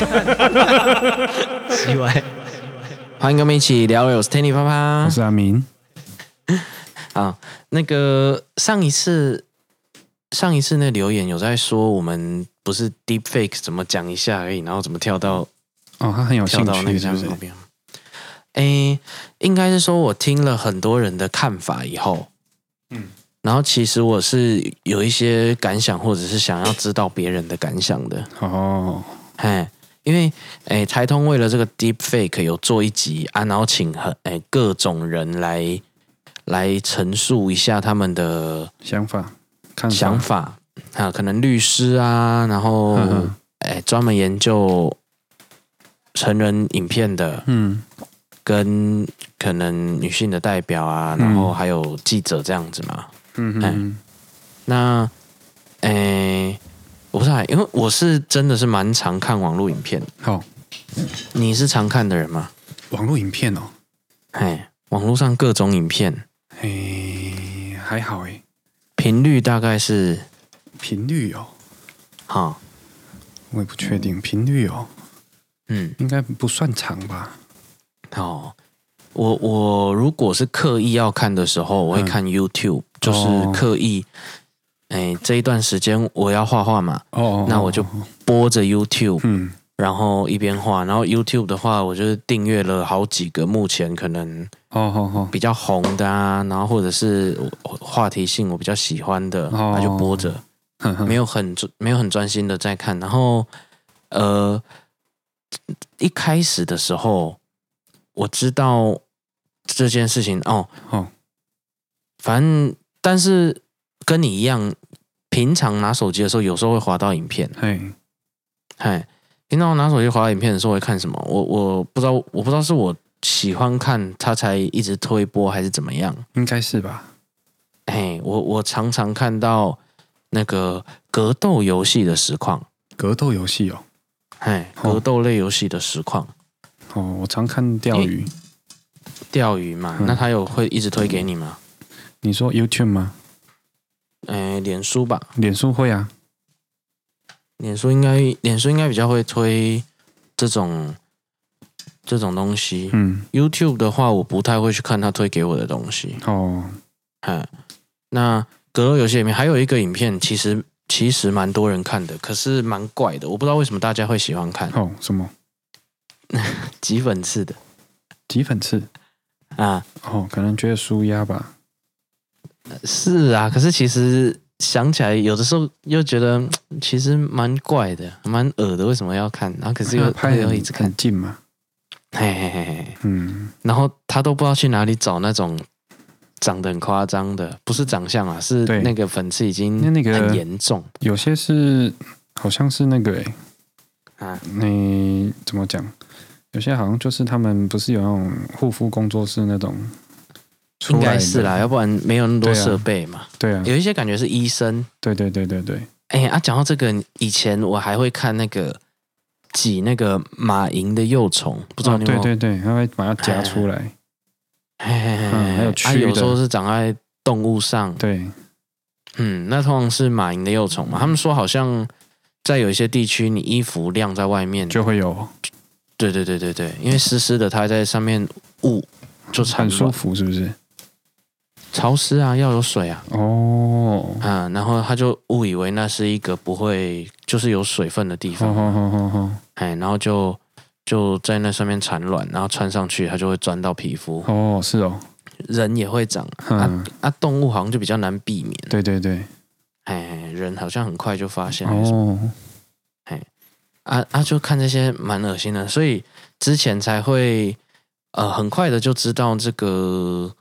奇怪，欢迎跟我们一起聊，我是 Tanny 啪啪，我是阿明。啊，那个上一次上一次那留言有在说我们不是 Deep Fake 怎么讲一下而已，然后怎么跳到哦，他很有兴趣跳到那个上面。哎，应该是说我听了很多人的看法以后，嗯，然后其实我是有一些感想，或者是想要知道别人的感想的。哦，哎，因为哎，台通为了这个 Deep Fake 有做一集啊，然后请很哎各种人来来陈述一下他们的想法、看法想法啊，可能律师啊，然后呵呵哎专门研究成人影片的，嗯。跟可能女性的代表啊，然后还有记者这样子嘛。嗯嗯。那，诶，我不知道，因为我是真的是蛮常看网络影片。好，你是常看的人吗？网络影片哦，哎，网络上各种影片，哎，还好哎。频率大概是？频率哦，好，我也不确定频率哦。嗯，应该不算长吧。哦，我我如果是刻意要看的时候，我会看 YouTube，、嗯、就是刻意，哎、哦，这一段时间我要画画嘛，哦，那我就播着 YouTube，嗯，然后一边画，然后 YouTube 的话，我就是订阅了好几个，目前可能哦比较红的啊，然后或者是话题性我比较喜欢的，那、哦、就播着，没有很没有很专心的在看，然后呃，一开始的时候。我知道这件事情哦，哦，反正但是跟你一样，平常拿手机的时候，有时候会滑到影片，嘿，嘿，平常我拿手机滑到影片的时候会看什么？我我不知道，我不知道是我喜欢看他才一直推播还是怎么样？应该是吧？嘿，我我常常看到那个格斗游戏的实况，格斗游戏哦，嘿，格斗类游戏的实况。哦，我常看钓鱼，钓鱼嘛，嗯、那他有会一直推给你吗？你说 YouTube 吗？诶，脸书吧，脸书会啊，脸书应该，脸书应该比较会推这种这种东西。嗯，YouTube 的话，我不太会去看他推给我的东西。哦，嗯，那格斗游戏里面还有一个影片，其实其实蛮多人看的，可是蛮怪的，我不知道为什么大家会喜欢看。哦，什么？挤粉刺的，挤粉刺啊！哦，可能觉得舒压吧。是啊，可是其实想起来，有的时候又觉得 其实蛮怪的，蛮恶的。为什么要看？然后可是又 拍又一直看近嘛。嘿嘿嘿嘿，嗯。然后他都不知道去哪里找那种长得很夸张的，不是长相啊，是那个粉刺已经那个很严重。有些是好像是那个哎，啊，你怎么讲？有些好像就是他们不是有那种护肤工作室那种，应该是啦，要不然没有那么多设备嘛。对啊，有一些感觉是医生。对对对对对。哎啊，讲到这个，以前我还会看那个挤那个马蝇的幼虫，不知道你有没有？对对对，他会把它夹出来。嘿嘿嘿，还有蛆，有时候是长在动物上。对，嗯，那通常是马蝇的幼虫嘛。他们说好像在有一些地区，你衣服晾在外面就会有。对对对对对，因为湿湿的，它在上面捂就很舒服，是不是？潮湿啊，要有水啊。哦，啊，然后他就误以为那是一个不会，就是有水分的地方。哦哦哦哦，哎，然后就就在那上面产卵，然后穿上去，它就会钻到皮肤。哦，是哦，人也会长。啊啊，动物好像就比较难避免。对对对，哎，人好像很快就发现。哦。哎啊啊！就看这些蛮恶心的，所以之前才会呃很快的就知道这个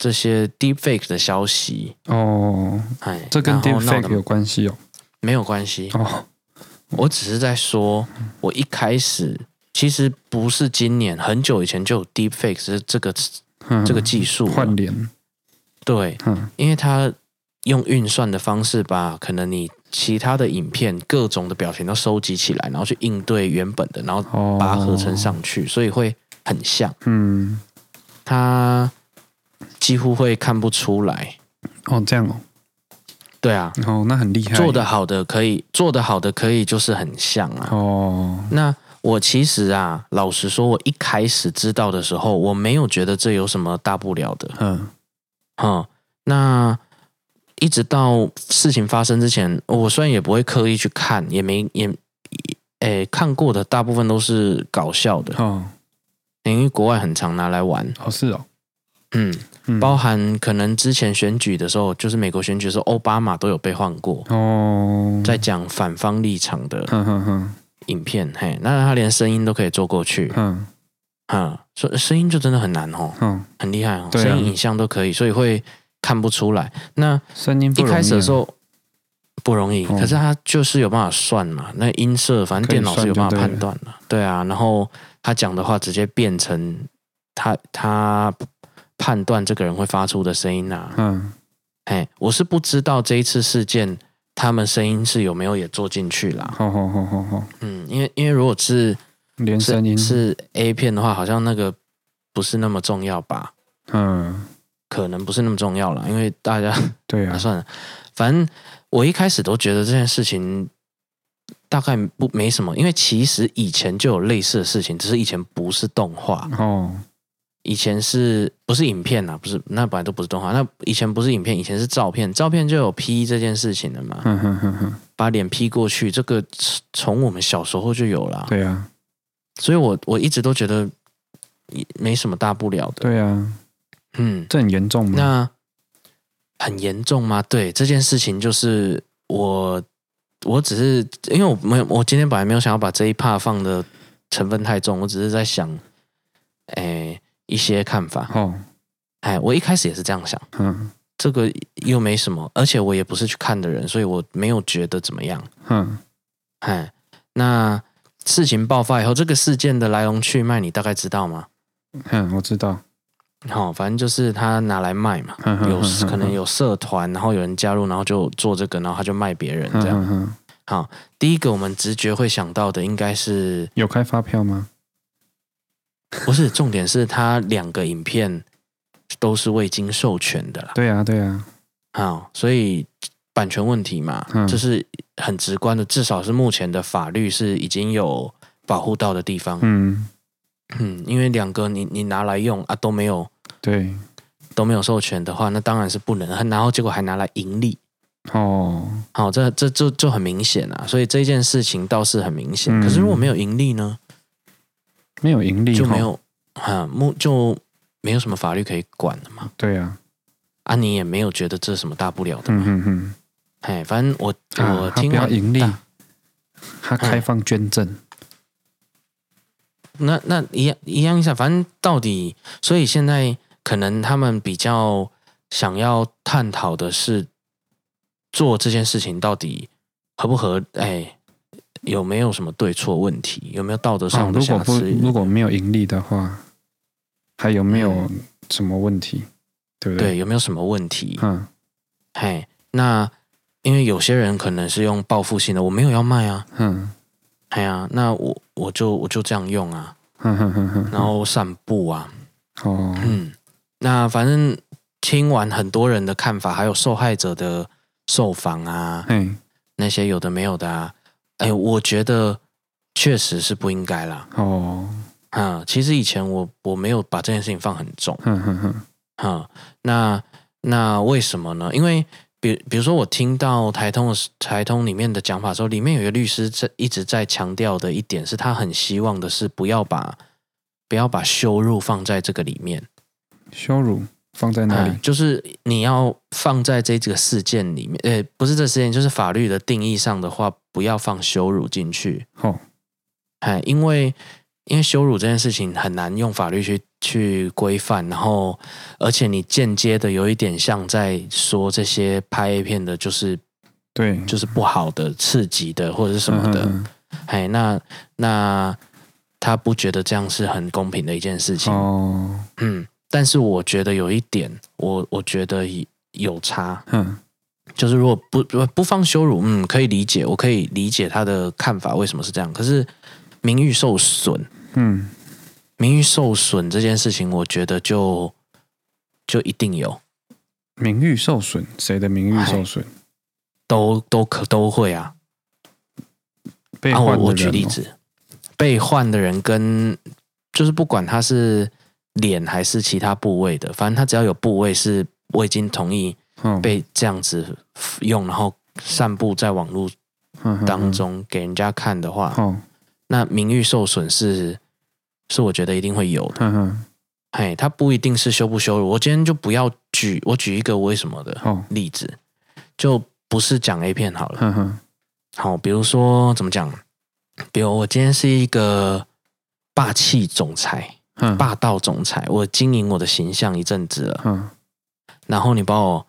这些 deepfake 的消息哦。哎，这跟 deepfake 有关系哦？没有关系哦。我只是在说，我一开始其实不是今年，很久以前就有 deepfake 是这个这个技术换脸。对，嗯因为它用运算的方式把，可能你。其他的影片各种的表情都收集起来，然后去应对原本的，然后把它合成上去，哦、所以会很像。嗯，他几乎会看不出来。哦，这样哦。对啊，哦，那很厉害。做得好的可以，做得好的可以，就是很像啊。哦，那我其实啊，老实说，我一开始知道的时候，我没有觉得这有什么大不了的。嗯，好，那一直到事情发生之前，我虽然也不会刻意去看，也没也，诶，看过的大部分都是搞笑的。哦，因为国外很常拿来玩。哦，是哦。嗯。包含可能之前选举的时候，就是美国选举的时候，奥巴马都有被换过哦，在讲反方立场的影片，嘿，那他连声音都可以做过去，嗯，啊，所以声音就真的很难哦，嗯，很厉害哦，声音影像都可以，所以会看不出来。那声音一开始的时候不容易，可是他就是有办法算嘛，那音色反正电脑是有办法判断的，对啊，然后他讲的话直接变成他他。判断这个人会发出的声音啊，嗯，哎，我是不知道这一次事件他们声音是有没有也做进去啦。好好好好好，嗯，因为因为如果是连声音。是 A 片的话，好像那个不是那么重要吧？嗯，可能不是那么重要了，因为大家对 啊，算了，反正我一开始都觉得这件事情大概不没什么，因为其实以前就有类似的事情，只是以前不是动画。哦。以前是不是影片啊？不是，那本来都不是动画。那以前不是影片，以前是照片。照片就有 P 这件事情的嘛。嗯哼哼哼，把脸 P 过去，这个从我们小时候就有了。对啊，所以我我一直都觉得没什么大不了的。对啊，嗯，这很严重吗？那很严重吗？对，这件事情就是我，我只是因为我没有，我今天本来没有想要把这一 part 放的成分太重，我只是在想，哎。一些看法。哦，哎，我一开始也是这样想，嗯，这个又没什么，而且我也不是去看的人，所以我没有觉得怎么样，嗯，哎，那事情爆发以后，这个事件的来龙去脉，你大概知道吗？嗯，我知道，好，反正就是他拿来卖嘛，有可能有社团，然后有人加入，然后就做这个，然后他就卖别人这样，好，第一个我们直觉会想到的应该是有开发票吗？不是，重点是他两个影片都是未经授权的啦。对啊，对啊。好，所以版权问题嘛，这、嗯、是很直观的，至少是目前的法律是已经有保护到的地方。嗯嗯，因为两个你你拿来用啊都没有，对，都没有授权的话，那当然是不能。然后结果还拿来盈利。哦，好，这这就就很明显啊。所以这件事情倒是很明显。嗯、可是如果没有盈利呢？没有盈利就没有啊，目就没有什么法律可以管的嘛。对呀，啊，你也没有觉得这是什么大不了的嘛。嗯嗯，哎，反正我我听到盈利，他开放捐赠，那那一样一样一下，反正到底，所以现在可能他们比较想要探讨的是，做这件事情到底合不合？哎。有没有什么对错问题？有没有道德上的瑕疵？如果不如果没有盈利的话，还有没有什么问题？嗯、对不对？对，有没有什么问题？嗯，嘿，那因为有些人可能是用报复性的，我没有要卖啊，嗯，哎呀，那我我就我就这样用啊，嗯哼哼哼，然后散步啊，哦，嗯，那反正听完很多人的看法，还有受害者的受访啊，嗯，那些有的没有的啊。哎，我觉得确实是不应该啦。哦，啊，其实以前我我没有把这件事情放很重。嗯哼哼。啊，那那为什么呢？因为比比如说，我听到台通的台通里面的讲法的时候，里面有一个律师在一直在强调的一点是，他很希望的是不要把不要把羞辱放在这个里面。羞辱。放在哪里？嗯，就是你要放在这个事件里面，呃，不是这事件，就是法律的定义上的话，不要放羞辱进去。哦，哎，因为因为羞辱这件事情很难用法律去去规范，然后而且你间接的有一点像在说这些拍 A 片的，就是对，就是不好的、刺激的或者是什么的。哎，那那他不觉得这样是很公平的一件事情。哦，嗯。但是我觉得有一点，我我觉得有差，嗯，就是如果不不不放羞辱，嗯，可以理解，我可以理解他的看法为什么是这样。可是名誉受损，嗯，名誉受损这件事情，我觉得就就一定有名誉受损，谁的名誉受损？都都可都会啊。被换的人、啊、我我举例子，被换的人跟就是不管他是脸还是其他部位的，反正他只要有部位是未经同意被这样子用，然后散布在网络当中给人家看的话，那名誉受损是是我觉得一定会有的。嘿，他不一定是羞不羞辱。我今天就不要举我举一个为什么的例子，就不是讲 A 片好了。好，比如说怎么讲？比如我今天是一个霸气总裁，嗯、霸道总裁，我经营我的形象一阵子了，嗯、然后你把我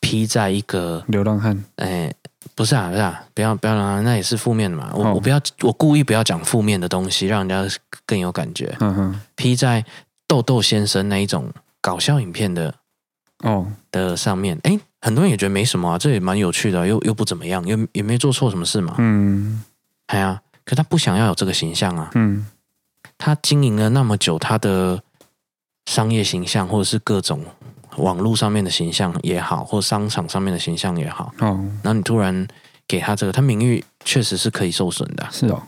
P 在一个流浪汉，哎，不是啊，不是啊，不要不要啊，那也是负面的嘛。我、哦、我不要，我故意不要讲负面的东西，让人家更有感觉。嗯哼，P 在豆豆先生那一种搞笑影片的哦的上面，哎。很多人也觉得没什么啊，这也蛮有趣的，又又不怎么样，又也没做错什么事嘛。嗯，哎呀，可他不想要有这个形象啊。嗯，他经营了那么久，他的商业形象或者是各种网络上面的形象也好，或商场上面的形象也好，哦，然后你突然给他这个，他名誉确实是可以受损的。是哦，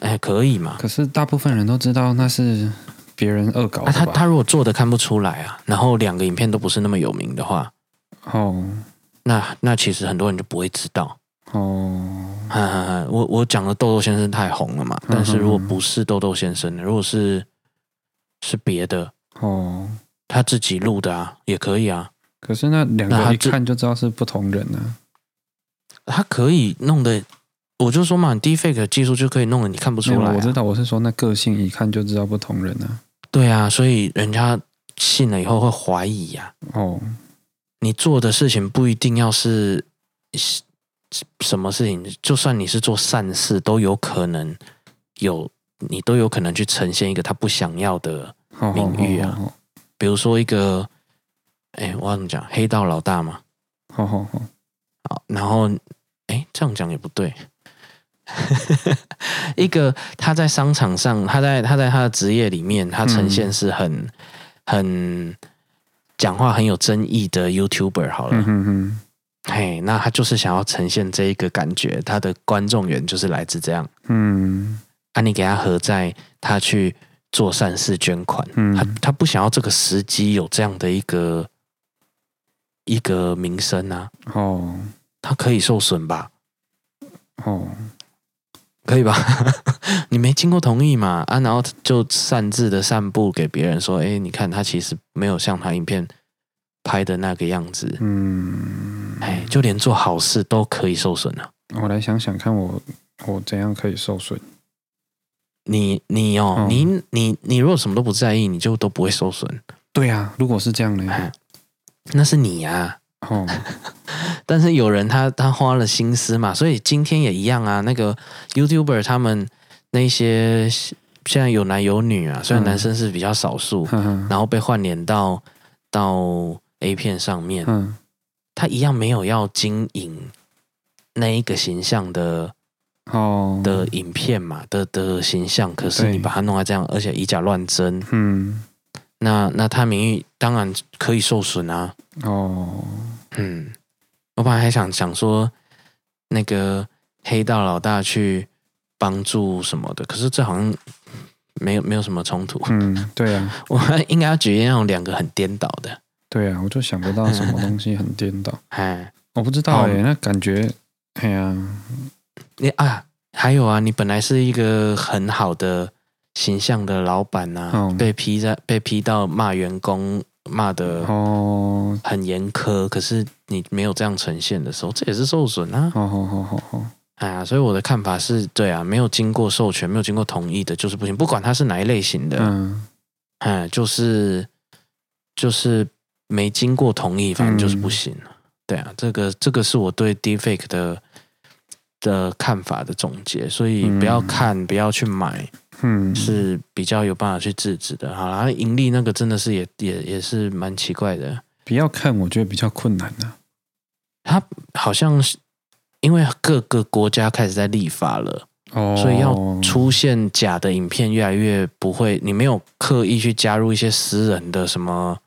哎，可以嘛？可是大部分人都知道那是别人恶搞他他如果做的看不出来啊，然后两个影片都不是那么有名的话。哦，那那其实很多人就不会知道哦。我我讲的豆豆先生太红了嘛，但是如果不是豆豆先生，如果是是别的哦，他自己录的啊，也可以啊。可是那两个一看就知道是不同人呢。他可以弄的，我就说嘛，Deepfake 技术就可以弄的，你看不出来。我知道，我是说那个性一看就知道不同人呢。对啊，所以人家信了以后会怀疑呀。哦。你做的事情不一定要是什么事情，就算你是做善事，都有可能有你都有可能去呈现一个他不想要的名誉啊。比如说一个，哎，我要怎么讲？黑道老大嘛。好好好。好，然后，哎，这样讲也不对。一个他在商场上，他在他在他的职业里面，他呈现是很很。讲话很有争议的 YouTuber 好了，嗯哼，嘿，那他就是想要呈现这一个感觉，他的观众缘就是来自这样，嗯，啊，你给他合在他去做善事捐款，嗯，他他不想要这个时机有这样的一个一个名声啊，哦，他可以受损吧，哦。可以吧？你没经过同意嘛？啊，然后就擅自的散布给别人说，哎，你看他其实没有像他影片拍的那个样子。嗯，哎，就连做好事都可以受损了。我来想想看我，我我怎样可以受损？你你哦，哦你你你如果什么都不在意，你就都不会受损。对啊，如果是这样呢？那是你呀。哦，但是有人他他花了心思嘛，所以今天也一样啊。那个 YouTuber 他们那些现在有男有女啊，虽然男生是比较少数，嗯、然后被换脸到到 A 片上面，嗯、他一样没有要经营那一个形象的哦的影片嘛的的形象，可是你把它弄成这样，而且以假乱真，嗯，那那他名誉当然可以受损啊。哦。嗯，我本来还想想说，那个黑道老大去帮助什么的，可是这好像没有没有什么冲突。嗯，对啊，我们应该要举那种两个很颠倒的。对啊，我就想不到什么东西很颠倒。哎，我不知道哎、欸，那感觉，哎呀，你啊，还有啊，你本来是一个很好的形象的老板呐、啊，哦、被批在被批到骂员工。骂的哦，很严苛，可是你没有这样呈现的时候，这也是受损啊。好好好好好，哎呀，所以我的看法是对啊，没有经过授权、没有经过同意的，就是不行。不管他是哪一类型的，嗯，哎，就是就是没经过同意，反正就是不行。嗯、对啊，这个这个是我对 Deepfake 的的看法的总结，所以不要看，嗯、不要去买。嗯，是比较有办法去制止的。好啦，盈利那个真的是也也也是蛮奇怪的。不要看，我觉得比较困难的、啊。他好像是因为各个国家开始在立法了，哦，所以要出现假的影片越来越不会。你没有刻意去加入一些私人的什么、哦、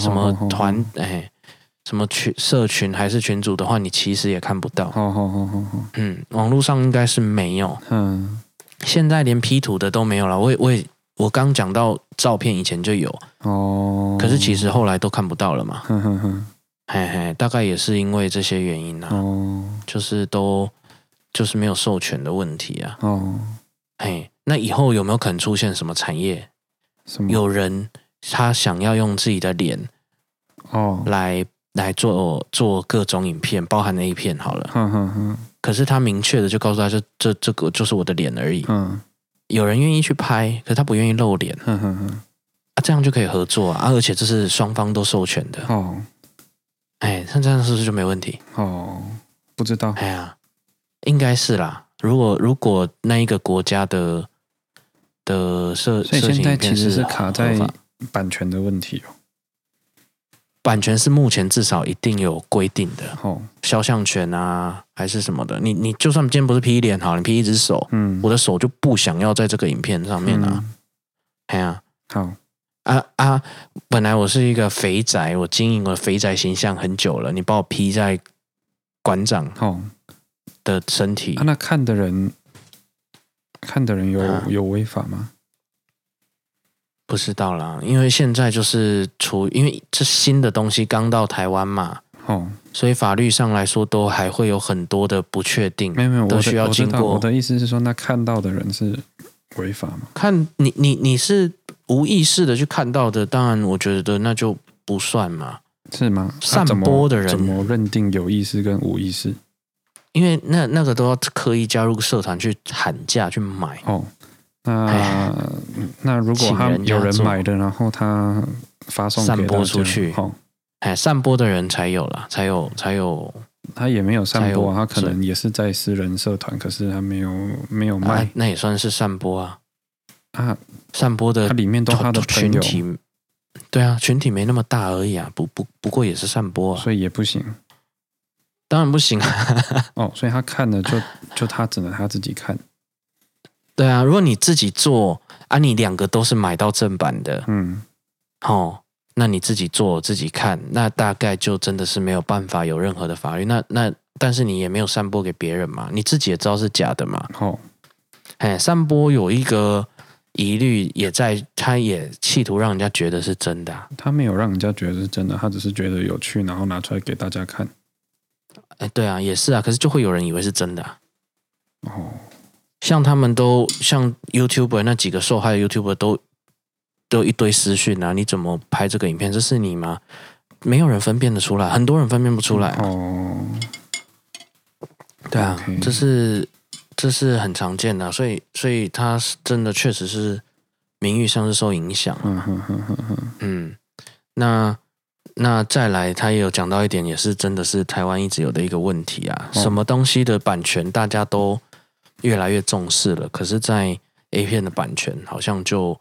什么团，哎、哦，什么群社群还是群主的话，你其实也看不到。嗯，网络上应该是没有。嗯，现在连 P 图的都没有了。我也我也我刚讲到照片以前就有哦，可是其实后来都看不到了嘛。哼哼哼。嘿嘿，大概也是因为这些原因啊，哦，就是都就是没有授权的问题啊。哦，嘿，那以后有没有可能出现什么产业？什么？有人他想要用自己的脸哦来来做做各种影片，包含 A 片好了。哼哼哼。可是他明确的就告诉他，这这这个就是我的脸而已。嗯。有人愿意去拍，可是他不愿意露脸。哼哼哼。啊，这样就可以合作啊，而且这是双方都授权的。哦。哎，像这样是不是就没问题？哦，不知道。哎呀，应该是啦。如果如果那一个国家的的设，所以现在其实是卡在版权的问题哦。版权是目前至少一定有规定的。哦，肖像权啊，还是什么的。你你就算今天不是 P 脸好，你 P 一只手，嗯，我的手就不想要在这个影片上面啊。哎呀，好。啊啊！本来我是一个肥宅，我经营我的肥宅形象很久了。你把我 P 在馆长哦的身体，哦啊、那看的人看的人有、啊、有违法吗？不知道啦，因为现在就是处，因为这新的东西刚到台湾嘛，哦，所以法律上来说都还会有很多的不确定。没有没有，都需要经过。我的意思是说，那看到的人是违法吗？看你你你是。无意识的去看到的，当然我觉得那就不算嘛，是吗？散播的人怎么认定有意识跟无意识？因为那那个都要刻意加入社团去喊价去买哦。那那如果他有人买的，然后他发送散播出去，哦，哎，散播的人才有了，才有才有。他也没有散播，他可能也是在私人社团，可是他没有没有卖，那也算是散播啊。啊，散播的，它里面都他的群体，对啊，群体没那么大而已啊，不不不过也是散播啊，所以也不行，当然不行啊。哦，所以他看了就就他只能他自己看，对啊，如果你自己做啊，你两个都是买到正版的，嗯，哦，那你自己做自己看，那大概就真的是没有办法有任何的法律，那那但是你也没有散播给别人嘛，你自己也知道是假的嘛，哦，哎，散播有一个。疑虑也在，他也企图让人家觉得是真的、啊。他没有让人家觉得是真的，他只是觉得有趣，然后拿出来给大家看。哎，对啊，也是啊。可是就会有人以为是真的、啊。哦，像他们都像 YouTuber 那几个受害的 YouTuber 都都一堆私讯啊，你怎么拍这个影片？这是你吗？没有人分辨得出来，很多人分辨不出来、啊。哦，对啊，okay. 这是。这是很常见的，所以所以他是真的确实是名誉上是受影响。嗯哼哼哼哼。嗯，那那再来，他也有讲到一点，也是真的是台湾一直有的一个问题啊。哦、什么东西的版权大家都越来越重视了，可是，在 A 片的版权好像就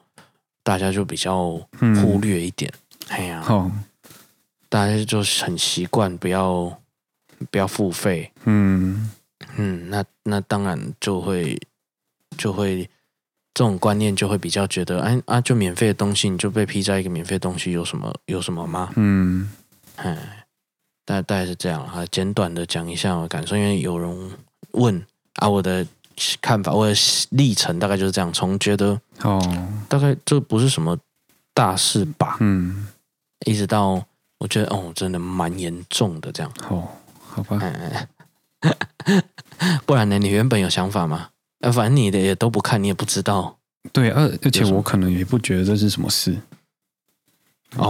大家就比较忽略一点。嗯、哎呀，大家就很习惯不要不要付费。嗯。嗯，那那当然就会就会这种观念就会比较觉得，哎啊，就免费的东西你就被批在一个免费的东西有什么有什么吗？嗯，哎，大大概是这样啊，简短的讲一下我的感受，因为有人问啊，我的看法，我的历程大概就是这样，从觉得哦，大概这不是什么大事吧，嗯，一直到我觉得哦，真的蛮严重的这样，哦，好吧，哎。不然呢？你原本有想法吗？反正你的也都不看，你也不知道。对，而而且我可能也不觉得这是什么事。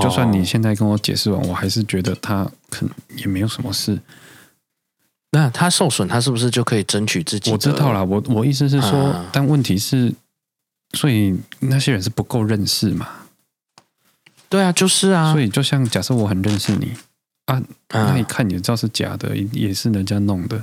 就算你现在跟我解释完，我还是觉得他可能也没有什么事。那他受损，他是不是就可以争取自己？我知道啦，我我意思是说，啊，但问题是，所以那些人是不够认识嘛？对啊，就是啊。所以就像假设我很认识你。啊，那一看也知道是假的，嗯，也是人家弄的。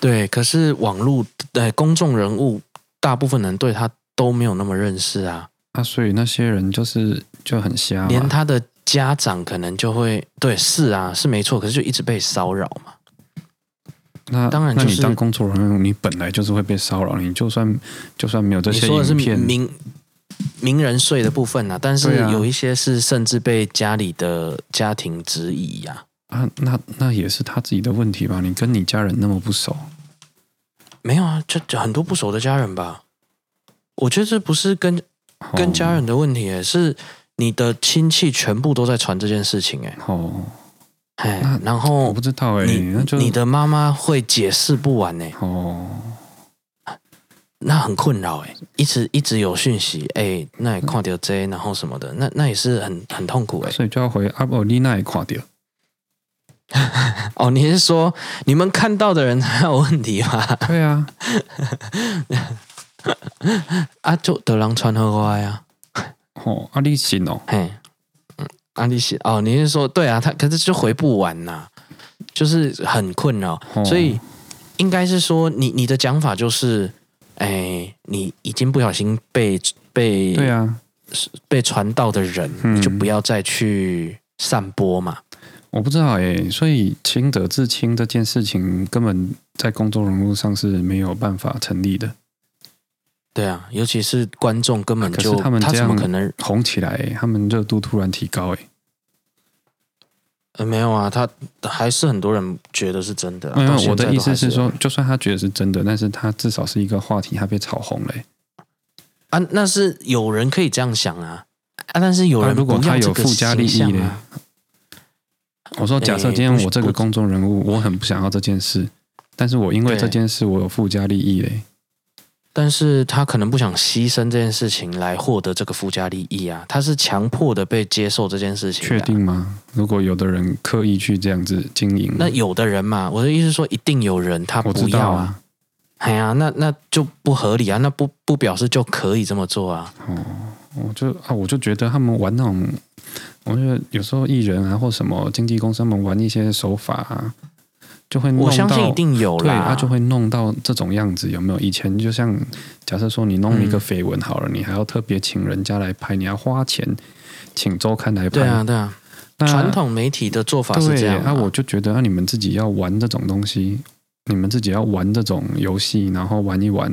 对，可是网络的公众人物，大部分人对他都没有那么认识啊。啊，所以那些人就是就很瞎，连他的家长可能就会对，是啊，是没错，可是就一直被骚扰嘛。那当然，就是，那你当工作人员，你本来就是会被骚扰，你就算就算没有这些影片。名名人税的部分啊，但是有一些是甚至被家里的家庭质疑呀、啊，那那也是他自己的问题吧？你跟你家人那么不熟，没有啊，就就很多不熟的家人吧。我觉得这不是跟跟家人的问题，哦，是你的亲戚全部都在传这件事情，哎，哦，哎，然后我不知道，哎，你你的妈妈会解释不完，哎，哦，那很困扰，哎，一直一直有讯息，哎，那也看到这，然后什么的，那那也是很很痛苦，哎，所以就要回阿伯，你那也看到。哦，你是说你们看到的人还有问题吗？对啊，啊就得人传回来呀。哦，阿里信哦，嘿，嗯，阿里写哦，你是说对啊？他可是就回不完呐，就是很困扰，哦、所以应该是说你你的讲法就是，哎，你已经不小心被被对啊被传到的人，嗯、你就不要再去散播嘛。我不知道哎、欸，所以清者自清这件事情根本在公众人物上是没有办法成立的。对啊，尤其是观众根本就、他们这样他怎么可能红起来、欸？他们热度突然提高哎、欸。呃，没有啊，他还是很多人觉得是真的、啊。没有，我的意思是说，就算他觉得是真的，但是他至少是一个话题，他被炒红了、欸。啊，那是有人可以这样想啊啊，但是有人、啊、如果他有附加利益呢？我说，假设今天我这个公众人物，我很不想要这件事，但是我因为这件事我有附加利益嘞。但是他可能不想牺牲这件事情来获得这个附加利益啊，他是强迫的被接受这件事情。确定吗？如果有的人刻意去这样子经营，那有的人嘛，我的意思是说，一定有人他不要啊。哎呀，那那就不合理啊，那不不表示就可以这么做啊。哦，我就啊，我就觉得他们玩那种。我觉得有时候艺人啊，或什么经纪公司他们玩一些手法啊，就会弄到，我相信一定有啦，对，他就会弄到这种样子，有没有？以前就像假设说你弄一个绯闻好了，嗯、你还要特别请人家来拍，你要花钱请周刊来拍，对啊，对啊。那传统媒体的做法是这样，那我就觉得，那你们自己要玩这种东西，你们自己要玩这种游戏，然后玩一玩。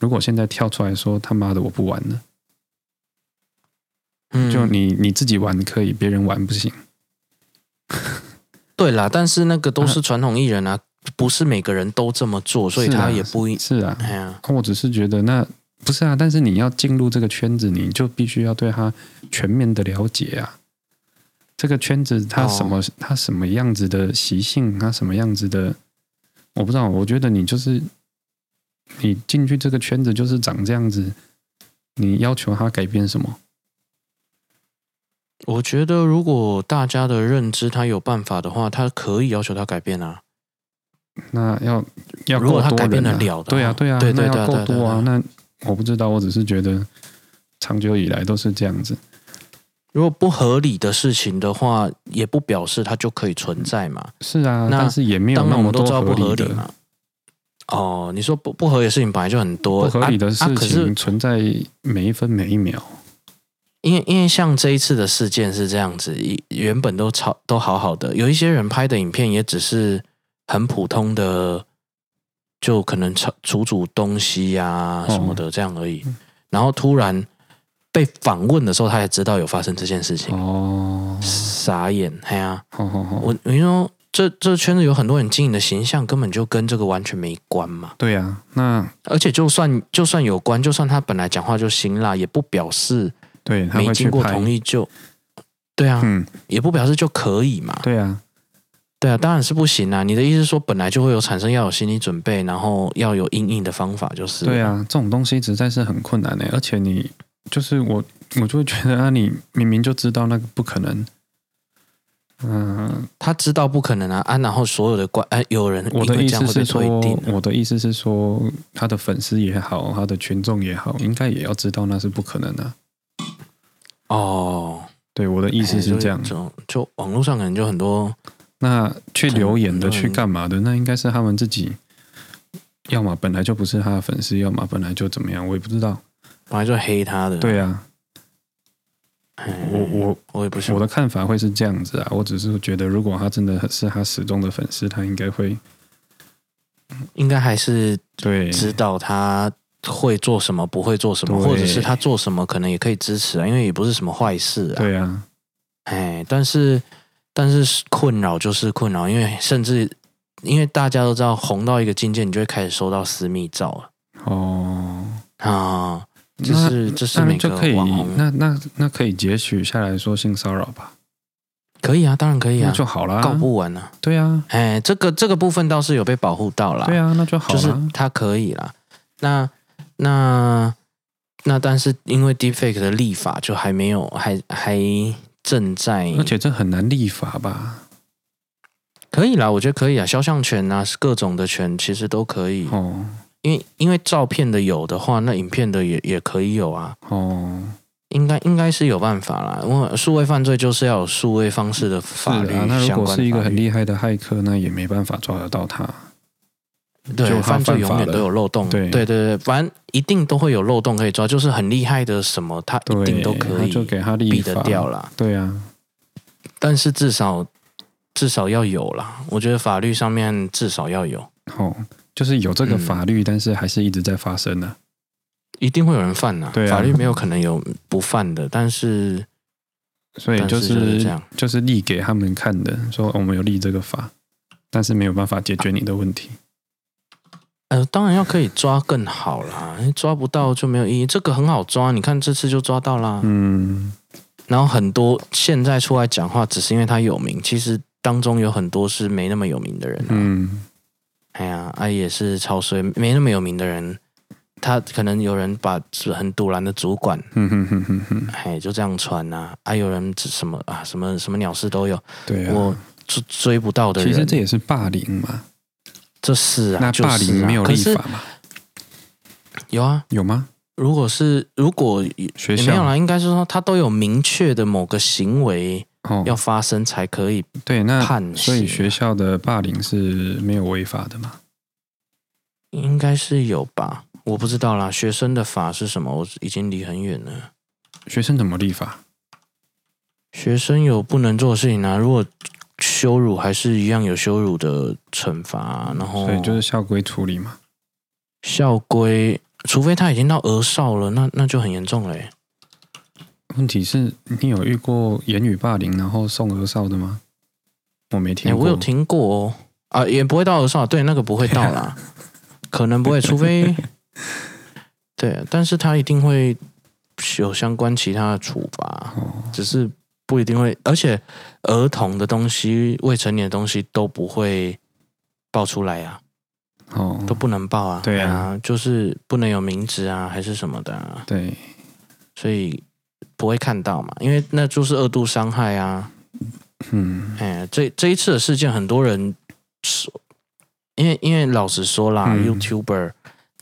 如果现在跳出来说他妈的我不玩了。就你你自己玩可以，别人玩不行。对啦，但是那个都是传统艺人啊，啊不是每个人都这么做，所以他也不一是啊。是啊，我只是觉得那不是啊，但是你要进入这个圈子，你就必须要对他全面的了解啊。这个圈子他什么他、哦、什么样子的习性，他什么样子的，我不知道。我觉得你就是你进去这个圈子就是长这样子，你要求他改变什么？我觉得，如果大家的认知他有办法的话，他可以要求他改变啊。那要要如果他改变得了的，对啊，对啊，对对对，那要够多啊。那我不知道，我只是觉得长久以来都是这样子。如果不合理的事情的话，也不表示它就可以存在嘛。是啊，那但是也没有那么多合理的嘛。哦，你说不不合理的事情本来就很多，不合理的事情存在每一分每一秒。因为因为像这一次的事件是这样子，原本都超都好好的，有一些人拍的影片也只是很普通的，就可能煮煮东西呀、啊、什么的这样而已。哦、然后突然被访问的时候，他才知道有发生这件事情。哦，傻眼，哎呀、啊，哦哦哦、我你说这这圈子有很多人经营的形象根本就跟这个完全没关嘛。对呀、啊，那而且就算就算有关，就算他本来讲话就辛辣，也不表示。对，他没经过同意就，对啊，嗯，也不表示就可以嘛。对啊，对啊，当然是不行啊。你的意思是说，本来就会有产生，要有心理准备，然后要有应应的方法，就是。对啊，这种东西实在是很困难的，而且你就是我，我就会觉得啊，你明明就知道那个不可能，嗯，他知道不可能啊啊，然后所有的关哎，有人我的意思是说，我的意思是说，他的粉丝也好，他的群众也好，应该也要知道那是不可能的。哦，对，我的意思是这样，就就网络上可能就很多，那去留言的去干嘛的，那应该是他们自己，要么本来就不是他的粉丝，要么本来就怎么样，我也不知道，本来就黑他的，对啊，我我我也不是，我的看法会是这样子啊，我只是觉得，如果他真的是他始终的粉丝，他应该会，应该还是对。知道他。会做什么，不会做什么，或者是他做什么，可能也可以支持啊，因为也不是什么坏事啊。对啊，哎，但是但是困扰就是困扰，因为甚至因为大家都知道，红到一个境界，你就会开始收到私密照了。哦啊，这是这是每个网红，那那那可以截取下来说性骚扰吧？可以啊，当然可以啊，就好了，告不完啊。对啊，哎，这个这个部分倒是有被保护到了。对啊，那就好了，就是他可以啦。那那那，但是因为 Deepfake 的立法就还没有，还还正在，而且这很难立法吧？可以啦，我觉得可以啊，肖像权啊，各种的权其实都可以哦。因为因为照片的有的话，那影片的也也可以有啊。哦。应该应该是有办法啦，因为数位犯罪就是要有数位方式的法律。啊，那如果是一个很厉害的骇客，那也没办法抓得到他。对，犯罪永远都有漏洞。对对对，反正一定都会有漏洞可以抓，就是很厉害的什么，他一定都可以，就给他避得掉啦。对啊，但是至少至少要有啦，我觉得法律上面至少要有。哦，就是有这个法律，嗯，但是还是一直在发生呢。一定会有人犯呐、啊，法律没有可能有不犯的，但是，所以就是，就是立给他们看的，说我们有立这个法，但是没有办法解决你的问题。呃，当然要可以抓更好啦，抓不到就没有意义。这个很好抓，你看这次就抓到啦。嗯，然后很多现在出来讲话，只是因为他有名，其实当中有很多是没那么有名的人、啊。嗯，哎呀，啊也是超衰，没那么有名的人。他可能有人把很赌烂的主管，嗯哼哼哼哼，哎，就这样传呐，啊有人什么啊，什么什么鸟事都有，对啊，我追追不到的人，其实这也是霸凌嘛，这是啊，那霸凌没有立法吗？有啊，有吗？如果是如果学校没有啦，应该是说他都有明确的某个行为要发生才可以对那判，所以学校的霸凌是没有违法的吗？应该是有吧。我不知道啦，学生的法是什么？我已经离很远了。学生怎么立法？学生有不能做的事情啊，如果羞辱，还是一样有羞辱的惩罚啊。然后，所以就是校规处理嘛。校规，除非他已经到额少了，那那就很严重了。问题是你有遇过言语霸凌然后送额少的吗？我没听过。欸，我有听过哦。啊，也不会到额少，对，那个不会到啦，可能不会，除非。对，但是他一定会有相关其他的处罚，哦，只是不一定会，而且儿童的东西、未成年的东西都不会爆出来啊，哦，都不能爆啊，对啊，就是不能有名字啊，还是什么的，啊，对，所以不会看到嘛，因为那就是二度伤害啊，嗯，哎，这这一次的事件，很多人说，因为因为老实说啦，嗯，YouTuber。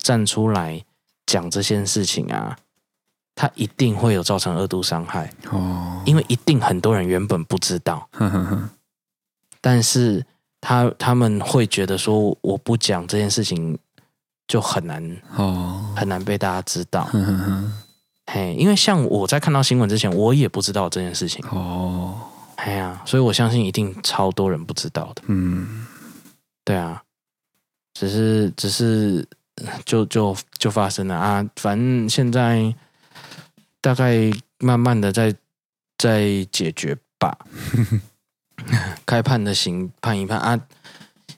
站出来讲这件事情啊，他一定会有造成二度伤害。哦，因为一定很多人原本不知道，呵呵呵，但是他他们会觉得说，我不讲这件事情就很难哦，很难被大家知道，嘿，因为像我在看到新闻之前，我也不知道这件事情。哦，哎呀，所以我相信一定超多人不知道的，嗯，对啊，只是只是。就就就发生了啊！反正现在大概慢慢的在在解决吧。开判的刑判一判啊，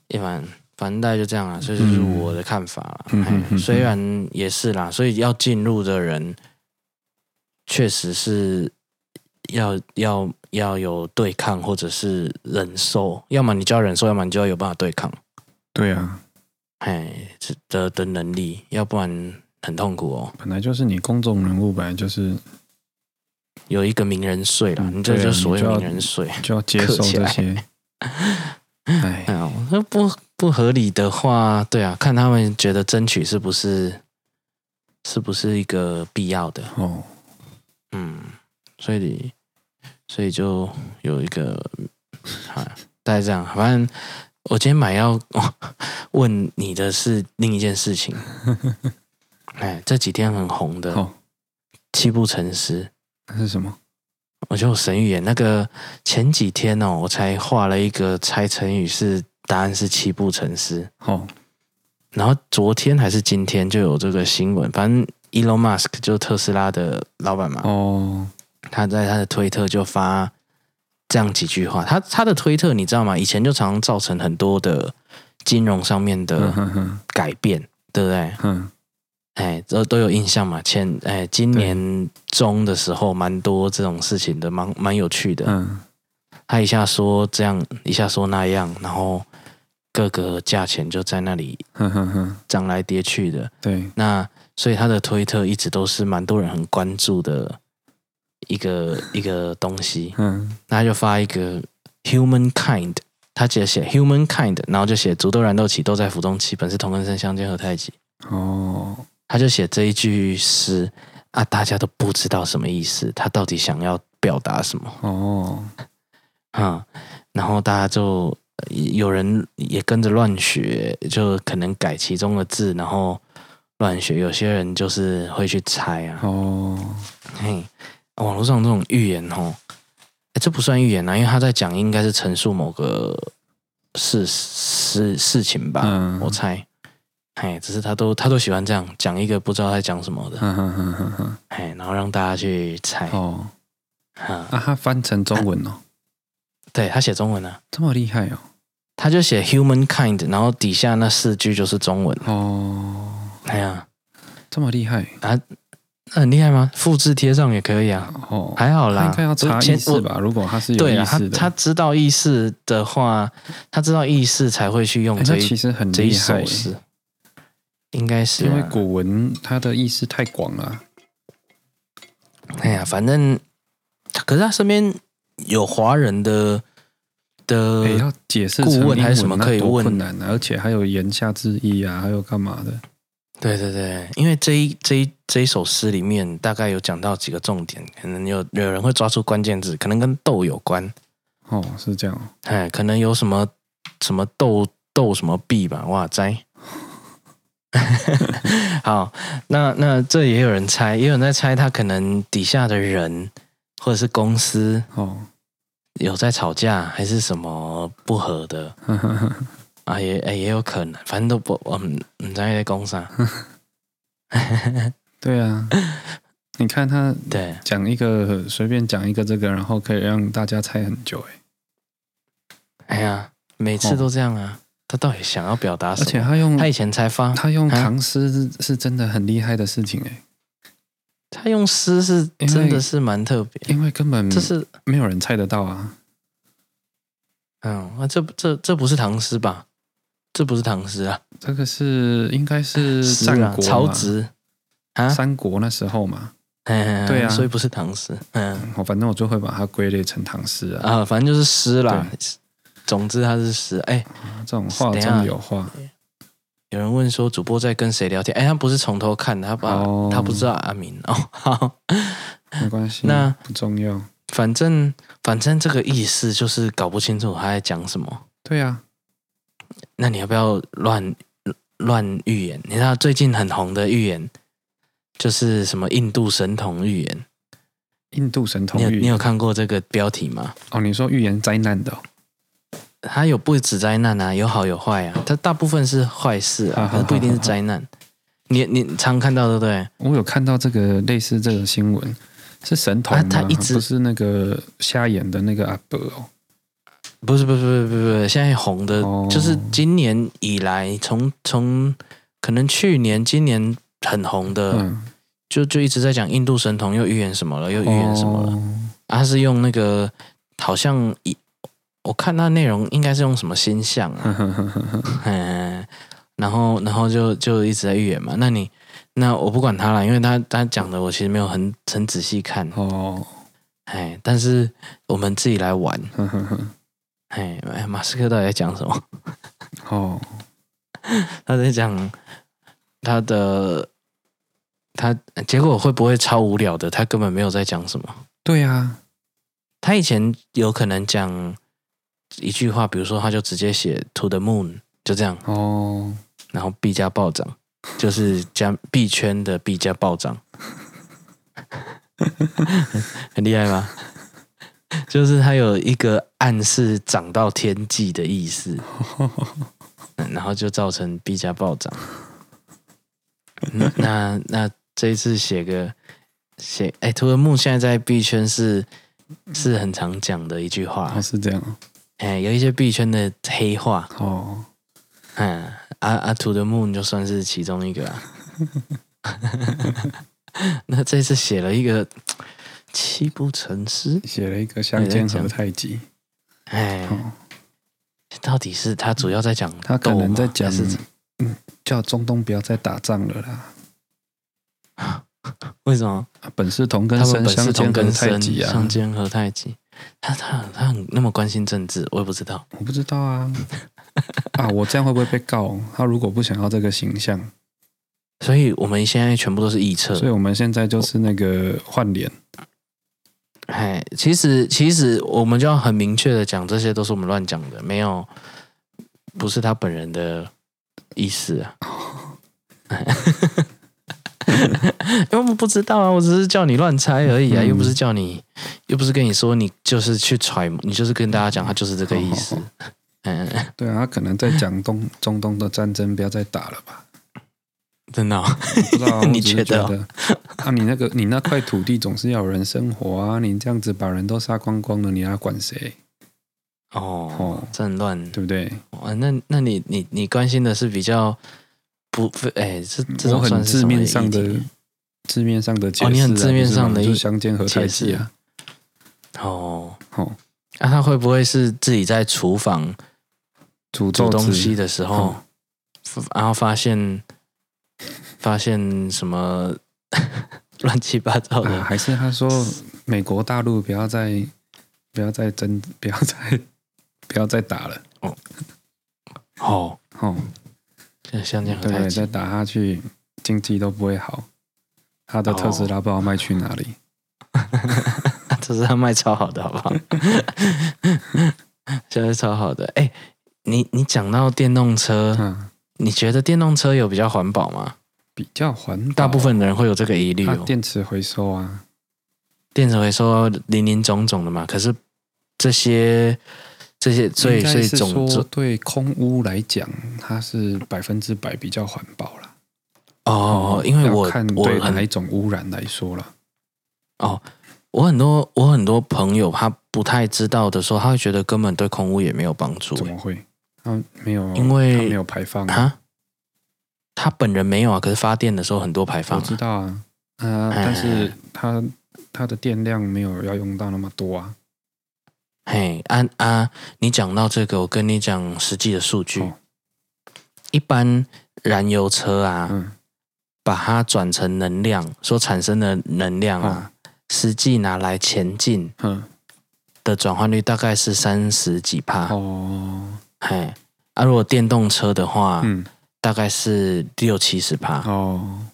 一般反正大概就这样啊，这就是我的看法了。嗯、虽然也是啦，所以要进入的人确实是要要要有对抗，或者是忍受。要么你就要忍受，要么你就要有办法对抗。对啊。哎，这的的能力，要不然很痛苦哦。本来就是你公众人物，本来就是有一个名人税了，嗯、你这就所谓名人税，就要接受 这些。哎，那不不合理的话，对啊，看他们觉得争取是不是是不是一个必要的哦？嗯，所以所以就有一个，好，大概这样，反正。我今天买要 问你的是另一件事情，哎，这几天很红的哦，七步成诗，那是什么？我就神预言那个前几天哦，我才画了一个猜成语是答案是七步成诗哦，然后昨天还是今天就有这个新闻，反正 Elon Musk 就是特斯拉的老板嘛哦，他在他的推特就发这样几句话。他他的推特你知道吗？以前就常常造成很多的金融上面的改变，对不对？嗯。哎，都都有印象嘛？前哎，今年中的时候，蛮多这种事情的，蛮蛮有趣的。嗯，他一下说这样，一下说那样，然后各个价钱就在那里涨来跌去的。对，那所以他的推特一直都是蛮多人很关注的一个一个东西。嗯，那他就发一个 humankind，他直接写 humankind，然后就写竹豆燃豆萁豆在釜中泣，本是同根生，相煎何太急。哦。他就写这一句诗啊，大家都不知道什么意思，他到底想要表达什么？哦，嗯，然后大家就有人也跟着乱学，就可能改其中的字，然后乱学。有些人就是会去猜啊。哦，嘿，网络上这种预言哦，哎，这不算预言啊，因为他在讲，应该是陈述某个事事事情吧，嗯，我猜。哎，只是他都他都喜欢这样讲一个不知道在讲什么的，哎，然后让大家去猜哦。啊，他翻成中文哦，对他写中文啊，这么厉害哦。他就写 humankind，然后底下那四句就是中文哦。哎呀，这么厉害啊，很厉害吗？复制贴上也可以啊。哦，还好啦，应该要查意思吧？如果他是有意思的，他他知道意思的话，他知道意思才会去用这一其实很厉害。应该是、啊、因为古文它的意思太广了。哎呀，反正可是他身边有华人的的，要解释顾问还是什么可以问困难、啊、而且还有言下之意啊，还有干嘛的？对对对，因为这一这一这一首诗里面大概有讲到几个重点，可能有有人会抓住关键字，可能跟豆有关。哦，是这样。哎，可能有什么什么豆豆什么币吧？哇哉！好，那那这也有人猜，也有人在猜他可能底下的人或者是公司哦，有在吵架还是什么不和的 啊？也也有可能，反正都不，我们你在公司啊？对啊，你看他对讲一个随便讲一个这个，然后可以让大家猜很久哎。哎呀，每次都这样啊。哦他到底想要表达什么？而且他用他以前才发，他用唐诗是真的很厉害的事情哎。他用诗是真的是蛮特别，因为根本这是没有人猜得到啊。嗯，那这这这不是唐诗吧？这不是唐诗啊，这个是应该是战国曹植啊，三国那时候嘛。嗯，对啊，所以不是唐诗。嗯，我反正我就会把它归类成唐诗啊。啊，反正就是诗啦。总之他是死，哎，这种话中有话。有人问说主播在跟谁聊天？哎，他不是从头看，他把、哦、他不知道阿明哦。好，没关系，那不重要。反正反正这个意思就是搞不清楚他在讲什么。对呀、啊，那你要不要乱乱预言？你知道最近很红的预言就是什么印度神童预言？印度神童，你有你有看过这个标题吗？哦，你说预言灾难的、哦。它有不止灾难啊，有好有坏啊。它大部分是坏事啊，可是不一定是灾难。你你常看到对不对？我有看到这个类似这个新闻，是神童吗？他一直不是那个瞎眼的那个阿伯哦。不是不是不是不是不是，现在红的，哦、就是今年以来，从从可能去年、今年很红的，嗯、就就一直在讲印度神童又预言什么了，又预言什么了。哦、啊，他是用那个好像一。我看他内容应该是用什么星象啊，嗯，然后然后就就一直在预言嘛。那你那我不管他了，因为他他讲的我其实没有很很仔细看哦，哎，但是我们自己来玩，哎，马斯克到底在讲什么？哦，他在讲他的他结果会不会超无聊的？他根本没有在讲什么。对啊，他以前有可能讲。一句话，比如说，他就直接写 “to the moon”，就这样哦。然后币价暴涨，就是加币圈的币价暴涨，很厉害吗？就是他有一个暗示涨到天际的意思，然后就造成币价暴涨。那那这一次写个写，哎，to the moon 现在在币圈是是很常讲的一句话。哦，是这样哦。哎，有一些币圈的黑话哦。嗯，啊啊，To the Moon 就算是其中一个啊。那这次写了一个七步成诗，写了一个相煎何太急。哎，到底是他主要在讲，他可能在讲，嗯，叫中东不要再打仗了啦。为什么？本是同根生，相煎何太急啊！相煎何太急？他他他很那么关心政治，我也不知道，我不知道啊。啊，我这样会不会被告？他如果不想要这个形象，所以我们现在全部都是臆测。所以我们现在就是那个换脸。哎，其实其实我们就要很明确的讲，这些都是我们乱讲的，没有，不是他本人的意思啊。因为我们不知道啊，我只是叫你乱猜而已啊，嗯、又不是叫你，又不是跟你说你就是去揣摩，你就是跟大家讲，他就是这个意思。嗯，对啊，他可能在讲东中东的战争不要再打了吧？真的、哦？不知道、啊，你觉得？啊，你那个你那块土地总是要有人生活啊，你这样子把人都杀光光了，你要管谁？哦哦，战乱对不对？哦，那那你你你关心的是比较。不，哎，这这种很字面上的字面上的解释、啊哦，你很字面上的就相煎何太急啊？哦哦，那、啊、他会不会是自己在厨房煮做东西的时候，嗯、然后发现发现什么 乱七八糟的、啊？还是他说美国大陆不要再不要再争，不要再不要再打了？哦，好，哦。像这样对，再打下去，经济都不会好。他的特斯拉不知道卖去哪里，特斯拉卖超好的，好不好？现在超好的。哎、欸，你你讲到电动车，嗯、你觉得电动车有比较环保吗？比较环保，大部分的人会有这个疑虑、哦。电池回收啊，电池回收林林总总的嘛。可是这些。这些所以所以总对空污来讲，它是百分之百比较环保了。哦，因为我看对哪一种污染来说了。哦，我很多我很多朋友他不太知道的时候，他会觉得根本对空污也没有帮助。怎么会？他没有，因为他没有排放啊。他本人没有啊，可是发电的时候很多排放。我知道啊，啊，但是他他的电量没有要用到那么多啊。嘿，啊啊！你讲到这个，我跟你讲实际的数据。哦、一般燃油车啊，嗯、把它转成能量所产生的能量啊，哦、实际拿来前进的转换率大概是三十几帕。哦，嘿，啊，如果电动车的话，嗯、大概是六七十帕。哦。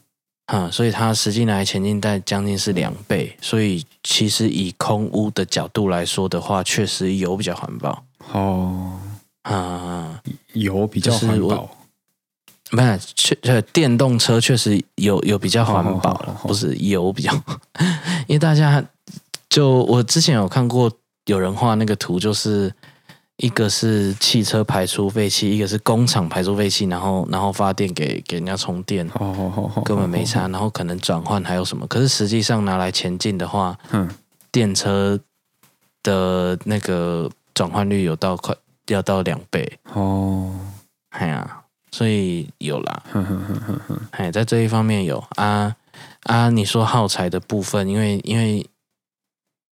嗯，所以它实际来前进带将近是两倍，所以其实以空屋的角度来说的话，确实油比较环保。哦，啊，油比较环保，不是确电动车确实有有比较环保了，不是油比较，因为大家就我之前有看过有人画那个图，就是。一个是汽车排出废气，一个是工厂排出废气，然后然后发电给给人家充电，根本没差。然后可能转换还有什么？可是实际上拿来前进的话，嗯，电车的那个转换率有到快要到两倍哦。哎呀，所以有啦，哎，在这一方面有啊啊。你说耗材的部分，因为因为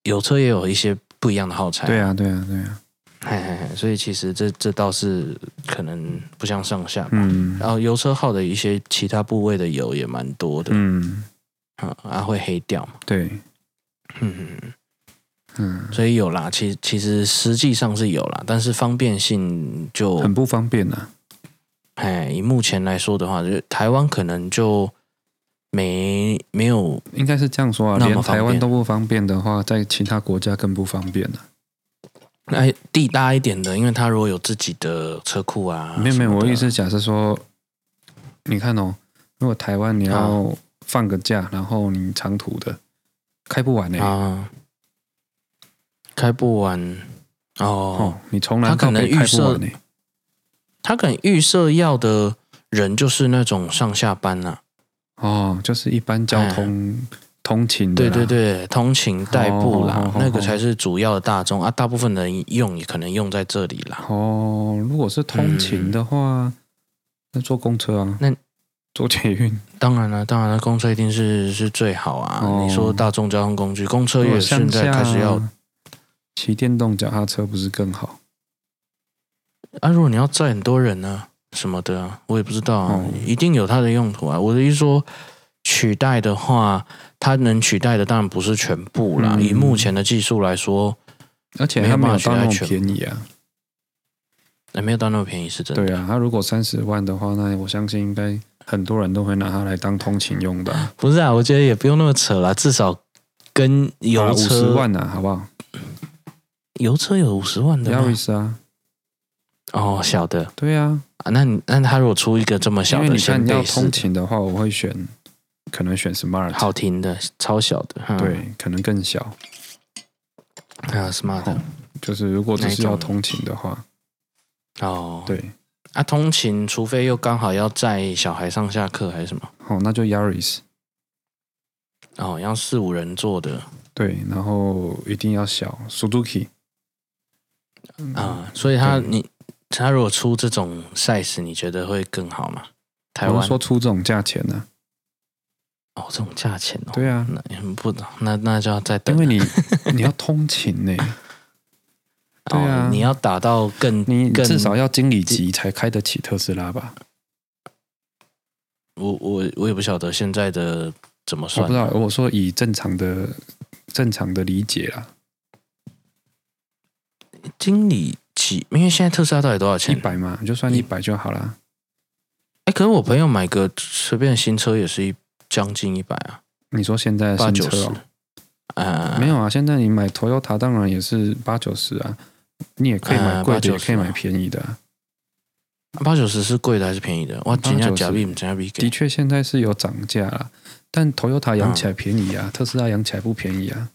有车也有一些不一样的耗材，对啊，对啊，对啊。嘿嘿嘿，所以其实这这倒是可能不相上下吧。嗯，然后油车耗的一些其他部位的油也蛮多的。嗯，啊，会黑掉嘛？对，嗯嗯，所以有啦。其其实实际上是有啦，但是方便性就很不方便呢。哎，以目前来说的话，就台湾可能就没没有，应该是这样说啊。连台湾都不方便的话，在其他国家更不方便了。哎，地大一点的，因为他如果有自己的车库啊，没有没有，我意思假设说，你看哦，如果台湾你要放个假，啊、然后你长途的开不完呢、欸，啊，开不完。哦，哦，你从来可能预设，他可能预设要的人就是那种上下班呐、啊，哦，就是一般交通通勤对对对，通勤代步啦，那个才是主要的大众啊。大部分人用也可能用在这里啦。哦，如果是通勤的话，嗯、那坐公车啊？那坐捷运？当然了，当然了，公车一定是是最好啊。哦、你说大众交通工具，公车也现在开始要骑电动脚踏车，不是更好？啊，如果你要载很多人呢，什么的，我也不知道啊，哦、一定有它的用途啊。我的意思说，取代的话，它能取代的当然不是全部啦。嗯、以目前的技术来说，而且它没有到那么便宜啊，也没有到那么便宜，是真的。对啊，它如果三十万的话，那我相信应该很多人都会拿它来当通勤用的。不是啊，我觉得也不用那么扯啦，至少跟油车五十万呢、啊，好不好？油车有五十万的，Yaris 啊。哦，小的，对呀，啊，那你那他如果出一个这么小的，你看你要通勤的话，我会选，可能选 Smart，好听的，超小的，对，可能更小，还有 Smart，就是如果只是要通勤的话，哦，对，啊，通勤除非又刚好要载小孩上下课还是什么，哦，那就 Yaris，哦，要四五人坐的，对，然后一定要小，Suzuki，啊，所以他你。他如果出这种 size，你觉得会更好吗？台湾？说出这种价钱呢？哦，这种价钱哦，对啊，那不，那那就要再等，因为你 你要通勤呢，对啊，你要打到更，你至少要经理级才开得起特斯拉吧？我我我也不晓得现在的怎么算，我不知道。我说以正常的正常的理解啊，经理级。因为现在特斯拉到底多少钱？一百嘛，就算一百就好了。哎，可是我朋友买个随便新车也是一将近一百啊。你说现在新车哦？呃，没有啊，现在你买 Toyota 当然也是八九十啊。你也可以买贵的，也可以买便宜的。八九十是贵的还是便宜的？哇，真的假币？真的币？的确现在是有涨价了，但 Toyota 养起来便宜啊，特斯拉养起来不便宜啊。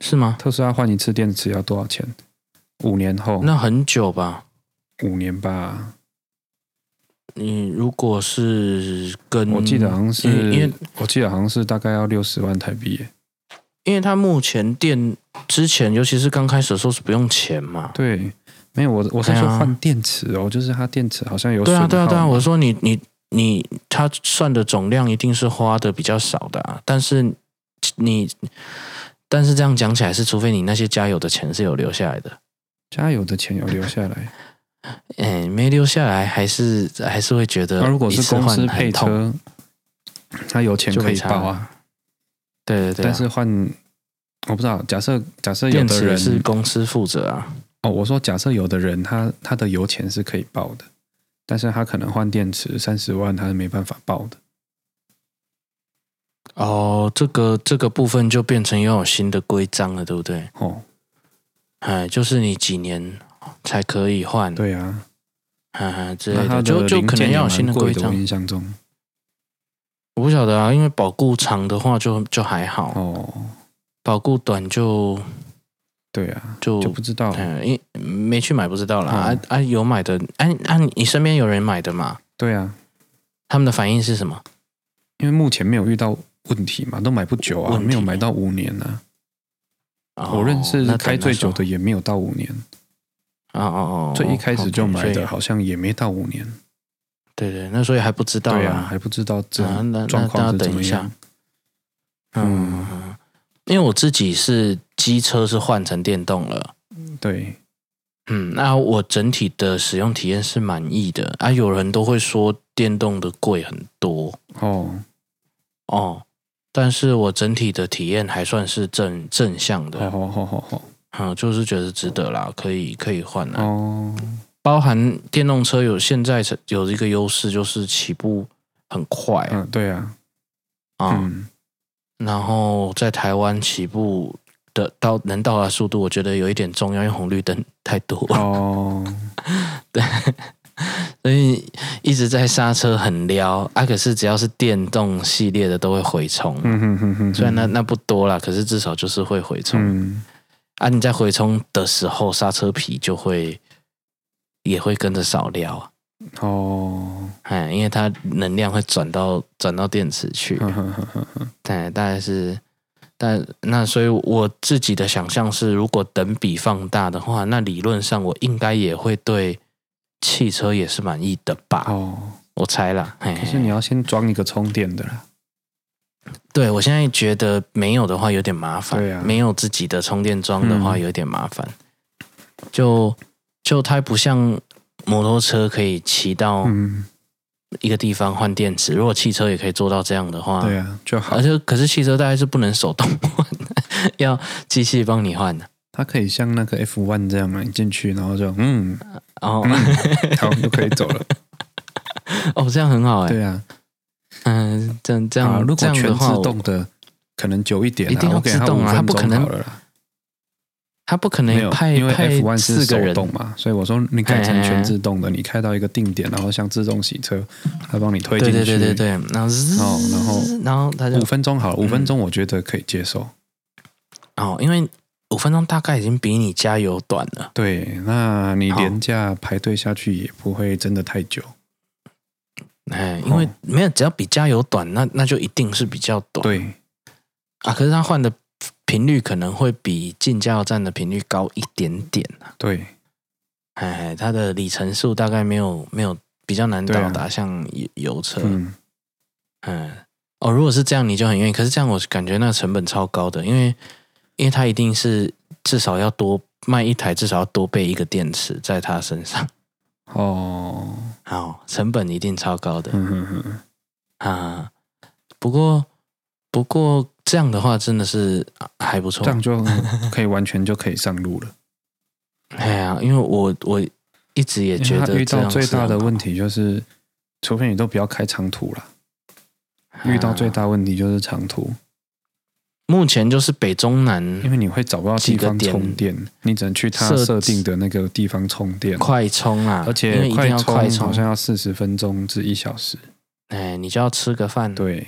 是吗？特斯拉换一次电池要多少钱？五年后，那很久吧？五年吧。你如果是跟我记得好像是，因为我记得好像是大概要六十万台币。因为他目前电之前，尤其是刚开始的时候是不用钱嘛。对，没有我我是说换电池哦，就是它电池好像有。对啊对啊对啊！我说你你你，它算的总量一定是花的比较少的啊，但是你但是这样讲起来是，除非你那些加油的钱是有留下来的。加油的钱有留下来，哎，没留下来，还是还是会觉得。那如果是公司配车，他有钱可以报啊。对对对，但是换我不知道，假设假设有的人是公司负责啊。哦，我说假设有的人他他的油钱是可以报的，但是他可能换电池三十万，他是没办法报的。哦，这个这个部分就变成又有新的规章了，对不对？哦。哎，就是你几年才可以换？对啊，哈哈，之类的，就就可能要有新的规章。印象中，我不晓得啊，因为保固长的话就就还好哦，保固短就对啊，就就不知道，因为没去买不知道啦。啊啊，有买的，哎啊，你身边有人买的吗？对啊，他们的反应是什么？因为目前没有遇到问题嘛，都买不久啊，没有买到五年呢。我认识开最久的也没有到五年，哦哦哦，最一开始就买的好像也没到五年，对对，那所以还不知道。啊，还不知道这状况是怎么样。嗯，因为我自己是机车是换成电动了，对，嗯，那我整体的使用体验是满意的。啊。有人都会说电动的贵很多。哦。哦。但是我整体的体验还算是正正向的，好好好好，嗯，就是觉得值得啦，可以可以换啦。哦，包含电动车有现在有一个优势，就是起步很快。嗯，对啊，啊，嗯，然后在台湾起步的到能到达速度，我觉得有一点重要，因为红绿灯太多了。哦，对。所以一直在刹车很撩啊，可是只要是电动系列的都会回冲，嗯哼哼哼，虽然那那不多啦，可是至少就是会回冲。嗯、啊，你在回冲的时候，刹车皮就会也会跟着少撩。哦，哎，因为它能量会转到转到电池去。对，大概是，但那所以我自己的想象是，如果等比放大的话，那理论上我应该也会对汽车也是满意的吧？哦，我猜啦。可是你要先装一个充电的啦。对，我现在觉得没有的话有点麻烦。对啊，没有自己的充电桩的话有点麻烦。嗯、就就它不像摩托车可以骑到一个地方换电池，如果汽车也可以做到这样的话，对啊，就好。而且可是汽车大概是不能手动换，要机器帮你换的。它可以像那个 F one 这样嘛，你进去然后就嗯，然后、嗯、好就可以走了。哦，这样很好哎。对啊。嗯，这样这样，如果全自动的，可能久一点、啊，一定要自动啊，它不可能，它不可能派因为 F1 是手动嘛，所以我说你改成全自动的，你开到一个定点，然后像自动洗车，它帮你推进去，对对对对对，然后然后然后它就五分钟好了，五分钟我觉得可以接受。哦，因为五分钟大概已经比你加油短了。对，那你廉价排队下去也不会真的太久。哎，因为没有，只要比加油短，那那就一定是比较短。对啊，可是它换的频率可能会比进加油站的频率高一点点。对，哎，它的里程数大概没有没有比较难到达，像油油车。嗯，嗯，哦，如果是这样，你就很愿意。可是这样，我感觉那个成本超高的，因为因为它一定是至少要多卖一台，至少要多备一个电池在它身上。哦，好，成本一定超高的。嗯哼哼，啊，不过不过这样的话真的是还不错，这样就可以完全就可以上路了。哎呀，因为我我一直也觉得遇到最大的问题就是，除非你都不要开长途了，遇到最大问题就是长途。目前就是北中南，因为你会找不到地方充电，你只能去它设定的那个地方充电，快充啊！而且快充好像要四十分钟至一小时。哎，你就要吃个饭，对，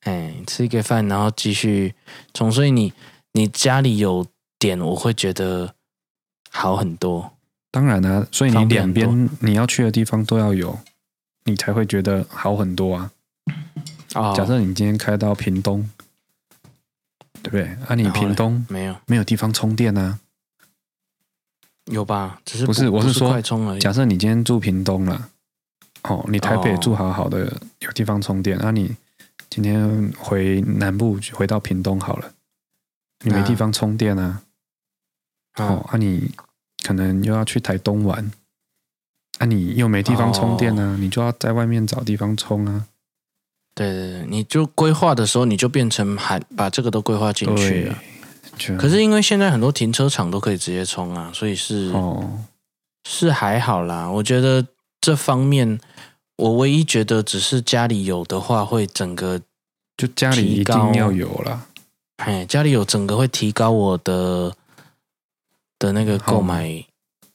哎，吃一个饭，然后继续充。所以你你家里有点，我会觉得好很多。当然啊，所以你两边你要去的地方都要有，你才会觉得好很多啊。哦，假设你今天开到屏东。对不对？啊，你屏东没有没有地方充电啊？有吧？只是不，不是，我是说快充而已。假设你今天住屏东了，哦，你台北住好好的，有地方充电。那、你今天回南部回到屏东好了，你没地方充电啊？啊哦，啊，你可能又要去台东玩，啊，你又没地方充电啊？哦、你就要在外面找地方充啊？对对对，你就规划的时候，你就变成还把这个都规划进去了。可是因为现在很多停车场都可以直接充啊，所以是哦，是还好啦。我觉得这方面，我唯一觉得只是家里有的话，会整个就家里一定要有啦。哎，家里有整个会提高我的的那个购买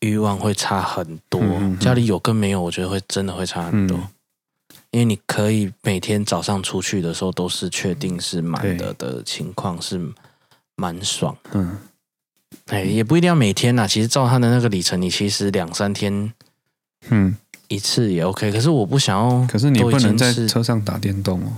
欲望会差很多。嗯、家里有跟没有，我觉得会真的会差很多。嗯因为你可以每天早上出去的时候都是确定是满的的情况，是蛮爽。嗯，哎，也不一定要每天呐。其实照他的那个里程，你其实两三天，嗯，一次也 OK。可是我不想要，可是你不能在车上打电动哦。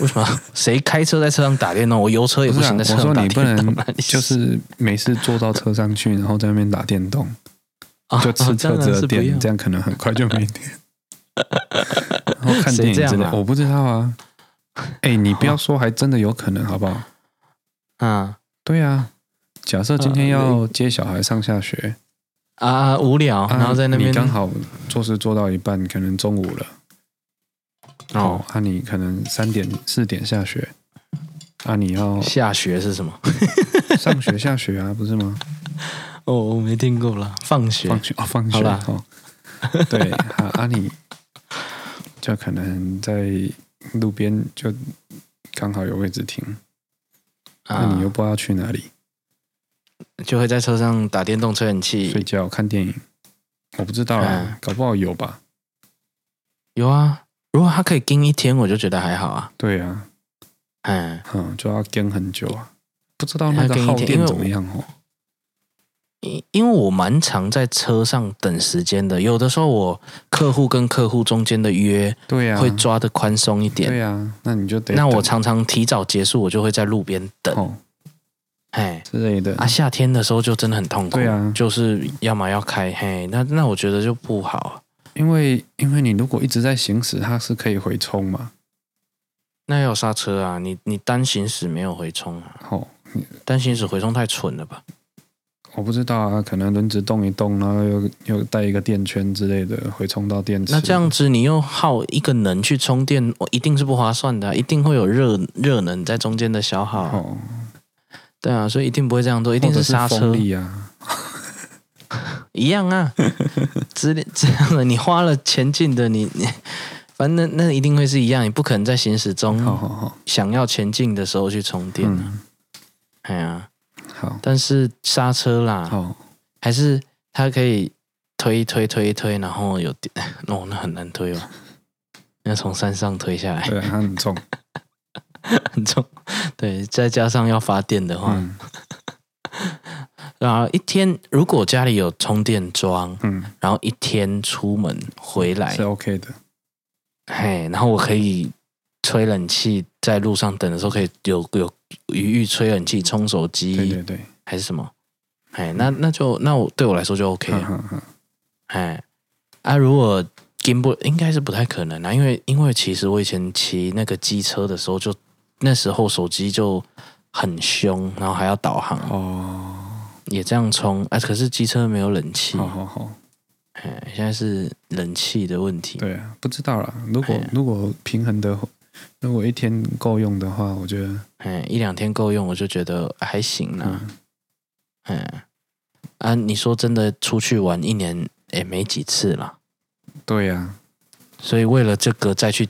为什么？谁开车在车上打电动？我油车也不行在车上打电动。我说你不能，就是没事坐到车上去，然后在那边打电动，就吃车子的电，这样可能很快就没电。然后看电影之类，啊、我不知道啊。哎，你不要说，还真的有可能，好不好？啊，对啊。假设今天要接小孩上下学啊，无聊，然后在那边、啊、刚好做事做到一半，可能中午了。哦，那、啊、你可能三点四点下学，啊，你要下学是什么？上学下学啊，不是吗？哦，我没听过了，放学，放学哦，放学好啦哦。对，啊，啊你。就可能在路边，就刚好有位置停，那你又不知道去哪里，就会在车上打电动、吹冷气、睡觉、看电影。我不知道啊，搞不好有吧？有啊，如果他可以跟一天，我就觉得还好啊。对啊，嗯嗯，就要跟很久啊，不知道那个耗电怎么样哦。因因为我蛮常在车上等时间的，有的时候我客户跟客户中间的约，对呀，会抓得宽松一点，对呀，那你就得，那我常常提早结束，我就会在路边等，哎、哦、之类的。啊，夏天的时候就真的很痛苦，对啊，就是要么要开，嘿，那那我觉得就不好，因为因为你如果一直在行驶，它是可以回冲嘛，那要刹车啊，你你单行驶没有回冲啊，哦，单行驶回冲太蠢了吧。我不知道啊，可能轮子动一动，然后又又带一个电圈之类的，会充到电池。那这样子，你又耗一个能去充电，一定是不划算的，一定会有热热能在中间的消耗。哦，对啊，所以一定不会这样做，一定是刹车。力啊，一样啊，这这样的，你花了前进的，你你，反正那那一定会是一样，你不可能在行驶中想要前进的时候去充电啊，哎呀。但是刹车啦，哦，还是它可以推推推推，然后有电 哦，那很难推哦，要从山上推下来，对，它很重，很重，对，再加上要发电的话，嗯、然后一天如果家里有充电桩，嗯，然后一天出门回来是 OK 的，嘿，然后我可以吹冷气，在路上等的时候可以有有。余裕吹冷气、充手机，对对对，还是什么？哎，那那就那我对我来说就 OK 了。哎，啊，如果 Gimbal 应该是不太可能啊，因为因为其实我以前骑那个机车的时候就，就那时候手机就很凶，然后还要导航哦，也这样充啊。可是机车没有冷气，好好好，哎，现在是冷气的问题。对啊，不知道啦。如果如果平衡的。如果一天够用的话，我觉得，哎，一两天够用，我就觉得还行呢。嗯，啊，你说真的，出去玩一年也没几次啦。对呀、啊，所以为了这个再去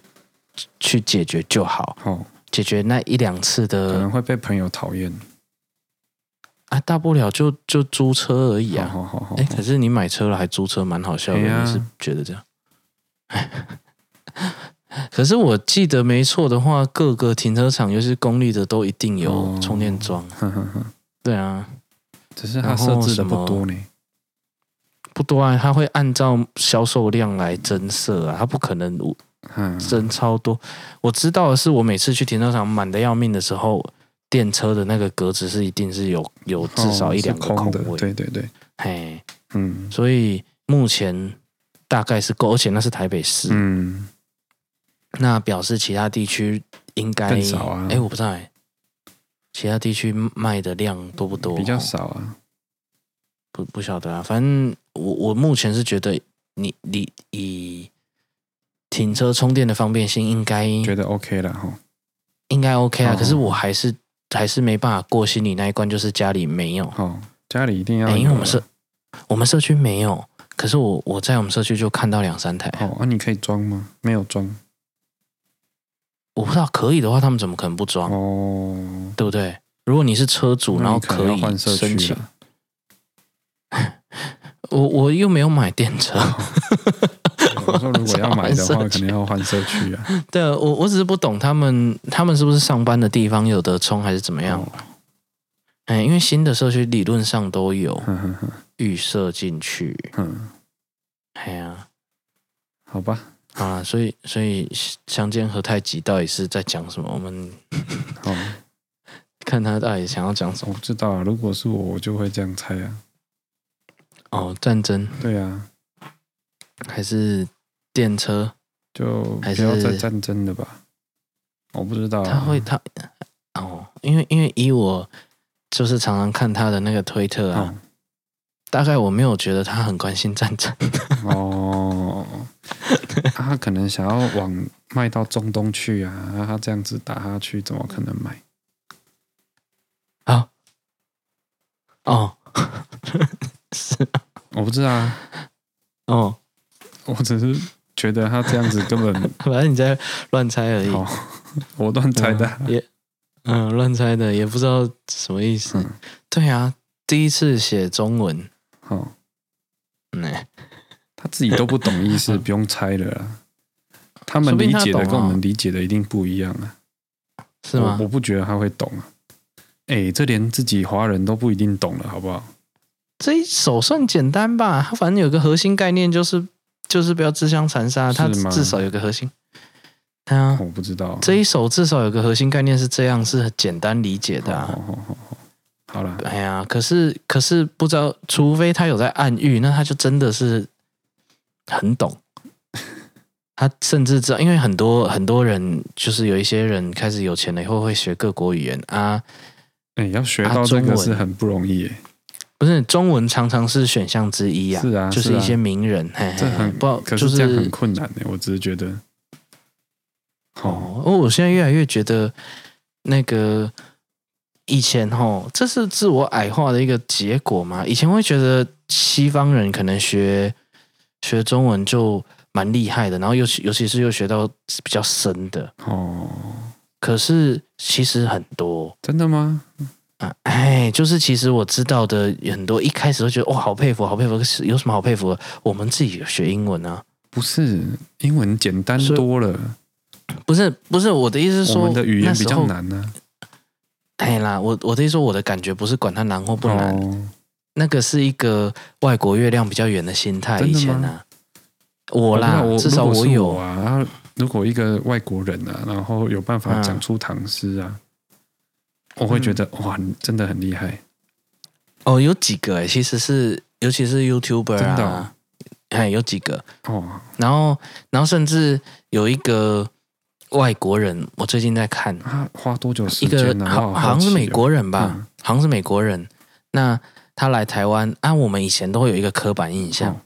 去解决就好。哦，解决那一两次的，可能会被朋友讨厌。啊，大不了就就租车而已啊。好好好。哎，可是你买车了还租车，蛮好笑的。啊、你是觉得这样？可是我记得没错的话，各个停车场，尤其是公立的，都一定有充电桩。哦、对啊，只是它设置的不多呢，不多啊，它会按照销售量来增设啊，它不可能增超多。我知道的是，我每次去停车场满的要命的时候，电车的那个格子是一定是有有至少一两个空位。对对对，嘿，嗯，所以目前大概是够，而且那是台北市，嗯。那表示其他地区应该更少啊？哎，我不知道哎，其他地区卖的量多不多？比较少啊，不不晓得啊。反正我我目前是觉得你你以停车充电的方便性应该觉得 OK 了哈，应该 OK 啊。可是我还是还是没办法过心里那一关，就是家里没有哦，家里一定要有，因为我们社我们社区没有，可是我我在我们社区就看到两三台哦，那你可以装吗？没有装。我不知道可以的话，他们怎么可能不装？哦，对不对？如果你是车主，然后可以申请。我我又没有买电车。我说如果要买的话，肯定要换社区啊。对啊，我我只是不懂他们，他们是不是上班的地方有得充，还是怎么样？哎，因为新的社区理论上都有预设进去。嗯，哎呀，好吧。啊，所以所以相见何太急，到底是在讲什么？我们好，看他到底想要讲什么？我不知道啊，如果是我，我就会这样猜啊。哦，战争？对啊，还是电车？就不要再战争的吧？我不知道啊。他会他哦，因为因为以我就是常常看他的那个推特啊，哦，大概我没有觉得他很关心战争哦。他可能想要往卖到中东去啊，他这样子打下去，怎么可能买？啊？哦，是，我不知道啊。哦，我只是觉得他这样子根本，反正你在乱猜而已。我乱猜的，嗯、也嗯，乱猜的，也不知道什么意思。嗯、对啊，第一次写中文，哦，嗯。他自己都不懂意思，不用猜了啦。他们理解的跟我们理解的一定不一样啊，是吗？我，我不觉得他会懂啊。哎，这连自己华人都不一定懂了，好不好？这一手算简单吧？它反正有个核心概念，就是就是不要自相残杀。它至少有个核心。啊，我不知道这一手至少有个核心概念是这样，是很简单理解的、啊。好好好好，好了。哎呀，可是可是不知道，除非他有在暗喻，那他就真的是很懂。他甚至知道，因为很多很多人，就是有一些人开始有钱了以后会学各国语言啊。哎，要学到这个是很不容易耶。不是中文常常是选项之一啊，是啊，就是一些名人，这很不好，可是这样很困难的。我只是觉得，哦，哦，我现在越来越觉得那个以前哦，这是自我矮化的一个结果嘛。以前会觉得西方人可能学学中文就蛮厉害的，然后尤其尤其是又学到比较深的哦。可是其实很多，真的吗？啊，哎，就是其实我知道的很多，一开始都觉得哇，好佩服，好佩服。有什么好佩服的？我们自己学英文啊，不是英文简单多了。不是不是，我的意思是说，我们的语言比较难呢、啊。哎啦，我我的意思说，我的感觉不是管它难或不难，哦、那个是一个外国月亮比较圆的心态。以前呢，我啦，我至少我有我啊。如果一个外国人啊，然后有办法讲出唐诗啊。嗯我会觉得哇，你真的很厉害哦！有几个哎，其实是尤其是 YouTuber 啊，哎，有几个哦。然后，然后甚至有一个外国人，我最近在看，他花多久时间呢？一个好，好像是美国人吧，嗯、好像是美国人。那他来台湾，按、啊、我们以前都会有一个刻板印象，哦、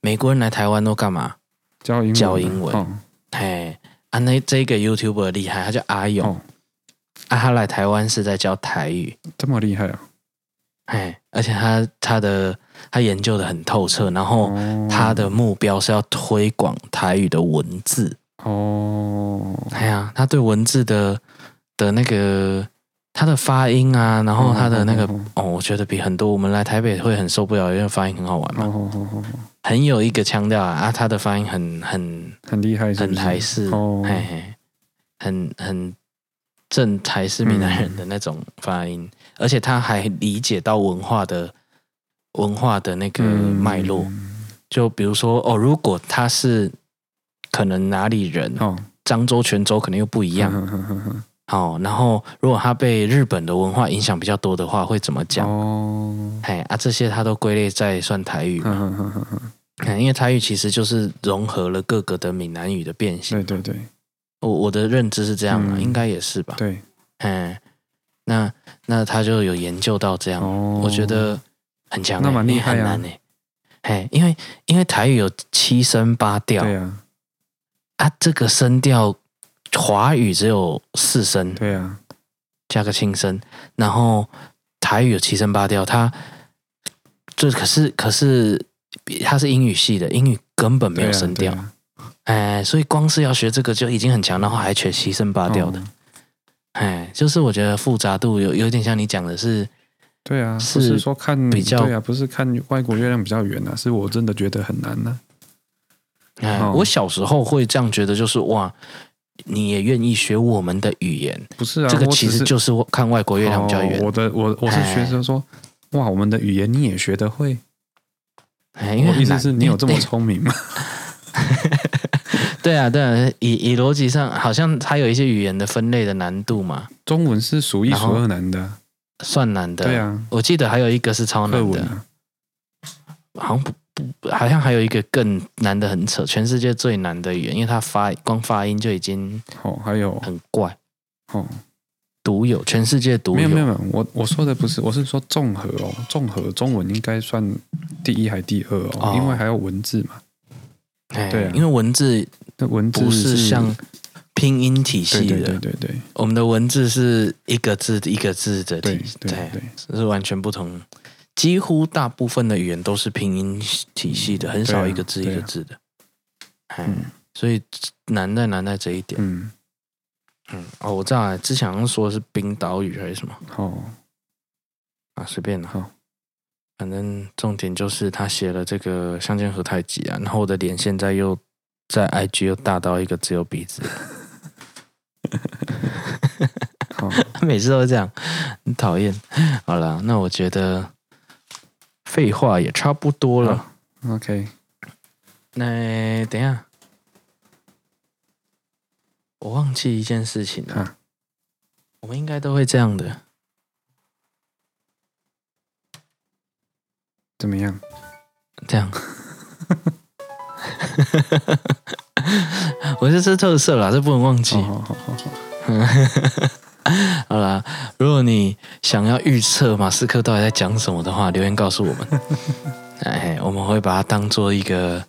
美国人来台湾都干嘛？教英文。教英文。哦、哎，啊，那这个 YouTuber 厉害，他叫阿勇。哦啊，他来台湾是在教台语，这么厉害啊！哎，而且他他的他研究的很透彻，然后他的目标是要推广台语的文字哦。哎呀，他对文字的的那个他的发音啊，然后他的那个哦，哦，我觉得比很多我们来台北会很受不了，因为发音很好玩嘛，很有一个腔调啊，啊，他的发音很很很厉害是是，很台式哦，嘿嘿，很很。正台式闽南人的那种发音，嗯、而且他还理解到文化的文化的那个脉络。嗯、就比如说，哦，如果他是可能哪里人，哦，漳州、泉州可能又不一样。好、哦，然后如果他被日本的文化影响比较多的话，会怎么讲？哦，哎啊，这些他都归类在算台语嘛。因为台语其实就是融合了各个的闽南语的变形。对对对。我我的认知是这样的，嗯、应该也是吧？对，嗯，那那他就有研究到这样，哦、我觉得很强，那蛮厉害啊！哎，因为因为台语有七声八调，对啊，啊，这个声调华语只有四声，对啊，加个轻声，然后台语有七声八调，它这可是可是它是英语系的，英语根本没有声调。哎，所以光是要学这个就已经很强，然后还全七声八调的。哎、哦，就是我觉得复杂度有有点像你讲的是，对啊，是不是说看比较，对啊，不是看外国月亮比较圆啊，是我真的觉得很难呢、啊。哎，哦、我小时候会这样觉得，就是哇，你也愿意学我们的语言？不是啊，这个其实就是看外国月亮比较圆。哦、我的我我是学生说，哎、哇，我们的语言你也学得会？哎，因为意思是你有这么聪明吗？对啊，对啊，以以逻辑上，好像它有一些语言的分类的难度嘛。中文是数一数二难的，算难的。对啊，我记得还有一个是超难的，啊、好像不不，好像还有一个更难的很扯，全世界最难的语言，因为它发光发音就已经哦，还有很怪哦，独有，全世界独有。没有没有，我我说的不是，我是说综合哦，综合中文应该算第一还第二哦，哦因为还有文字嘛。哎，对啊，因为文字。文字不是像拼音体系的，对对对对，我们的文字是一个字一个字的体，对对对，是完全不同。几乎大部分的语言都是拼音体系的，很少一个字一个字的。嗯，所以难在难在这一点。嗯嗯，哦，我知道，之前好像说的是冰岛语还是什么？哦，啊，随便了哈，反正重点就是他写了这个《相见何太急》啊，然后我的脸现在又。在 IG 又大到一个只有鼻子，好，每次都是这样，很讨厌。好了，那我觉得废话也差不多了。OK，那等一下，我忘记一件事情了。啊、我们应该都会这样的。怎么样？这样。我是特色啦，这不能忘记。好好好好。好啦，如果你想要预测马斯克到底在讲什么的话，留言告诉我们。哎，我们会把它当做一个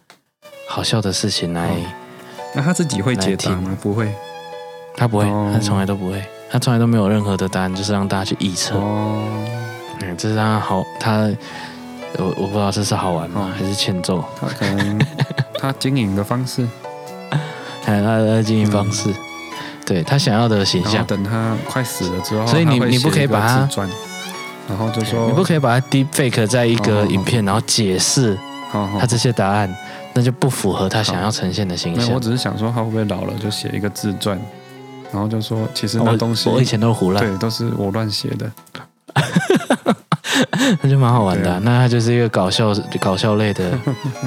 好笑的事情来。那他自己会解答吗？不会，他不会，他从来都不会，他从来都没有任何的答案，就是让大家去预测。哦，嗯，这是他好，他我我不知道这是好玩吗？还是欠揍？他可能他经营的方式，还 有他的经营方式。对他想要的形象，等他快死了之后，所以你你不可以把他，然后就说你不可以把他 deep fake 在一个影片，然后解释他这些答案，那就不符合他想要呈现的形象。我只是想说，他会不会老了就写一个自传，然后就说其实那东西我以前都是胡乱，对，都是我乱写的，那就蛮好玩的。那他就是一个搞笑搞笑类的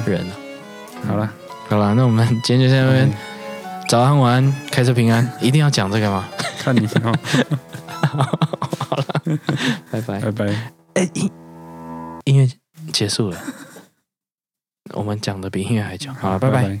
人。好了好了，那我们今天就先这边。早安，晚安，开车平安，一定要讲这个吗？看你哦。好了，拜拜，拜拜。哎，音音乐结束了，我们讲的比音乐还久。好了。拜拜。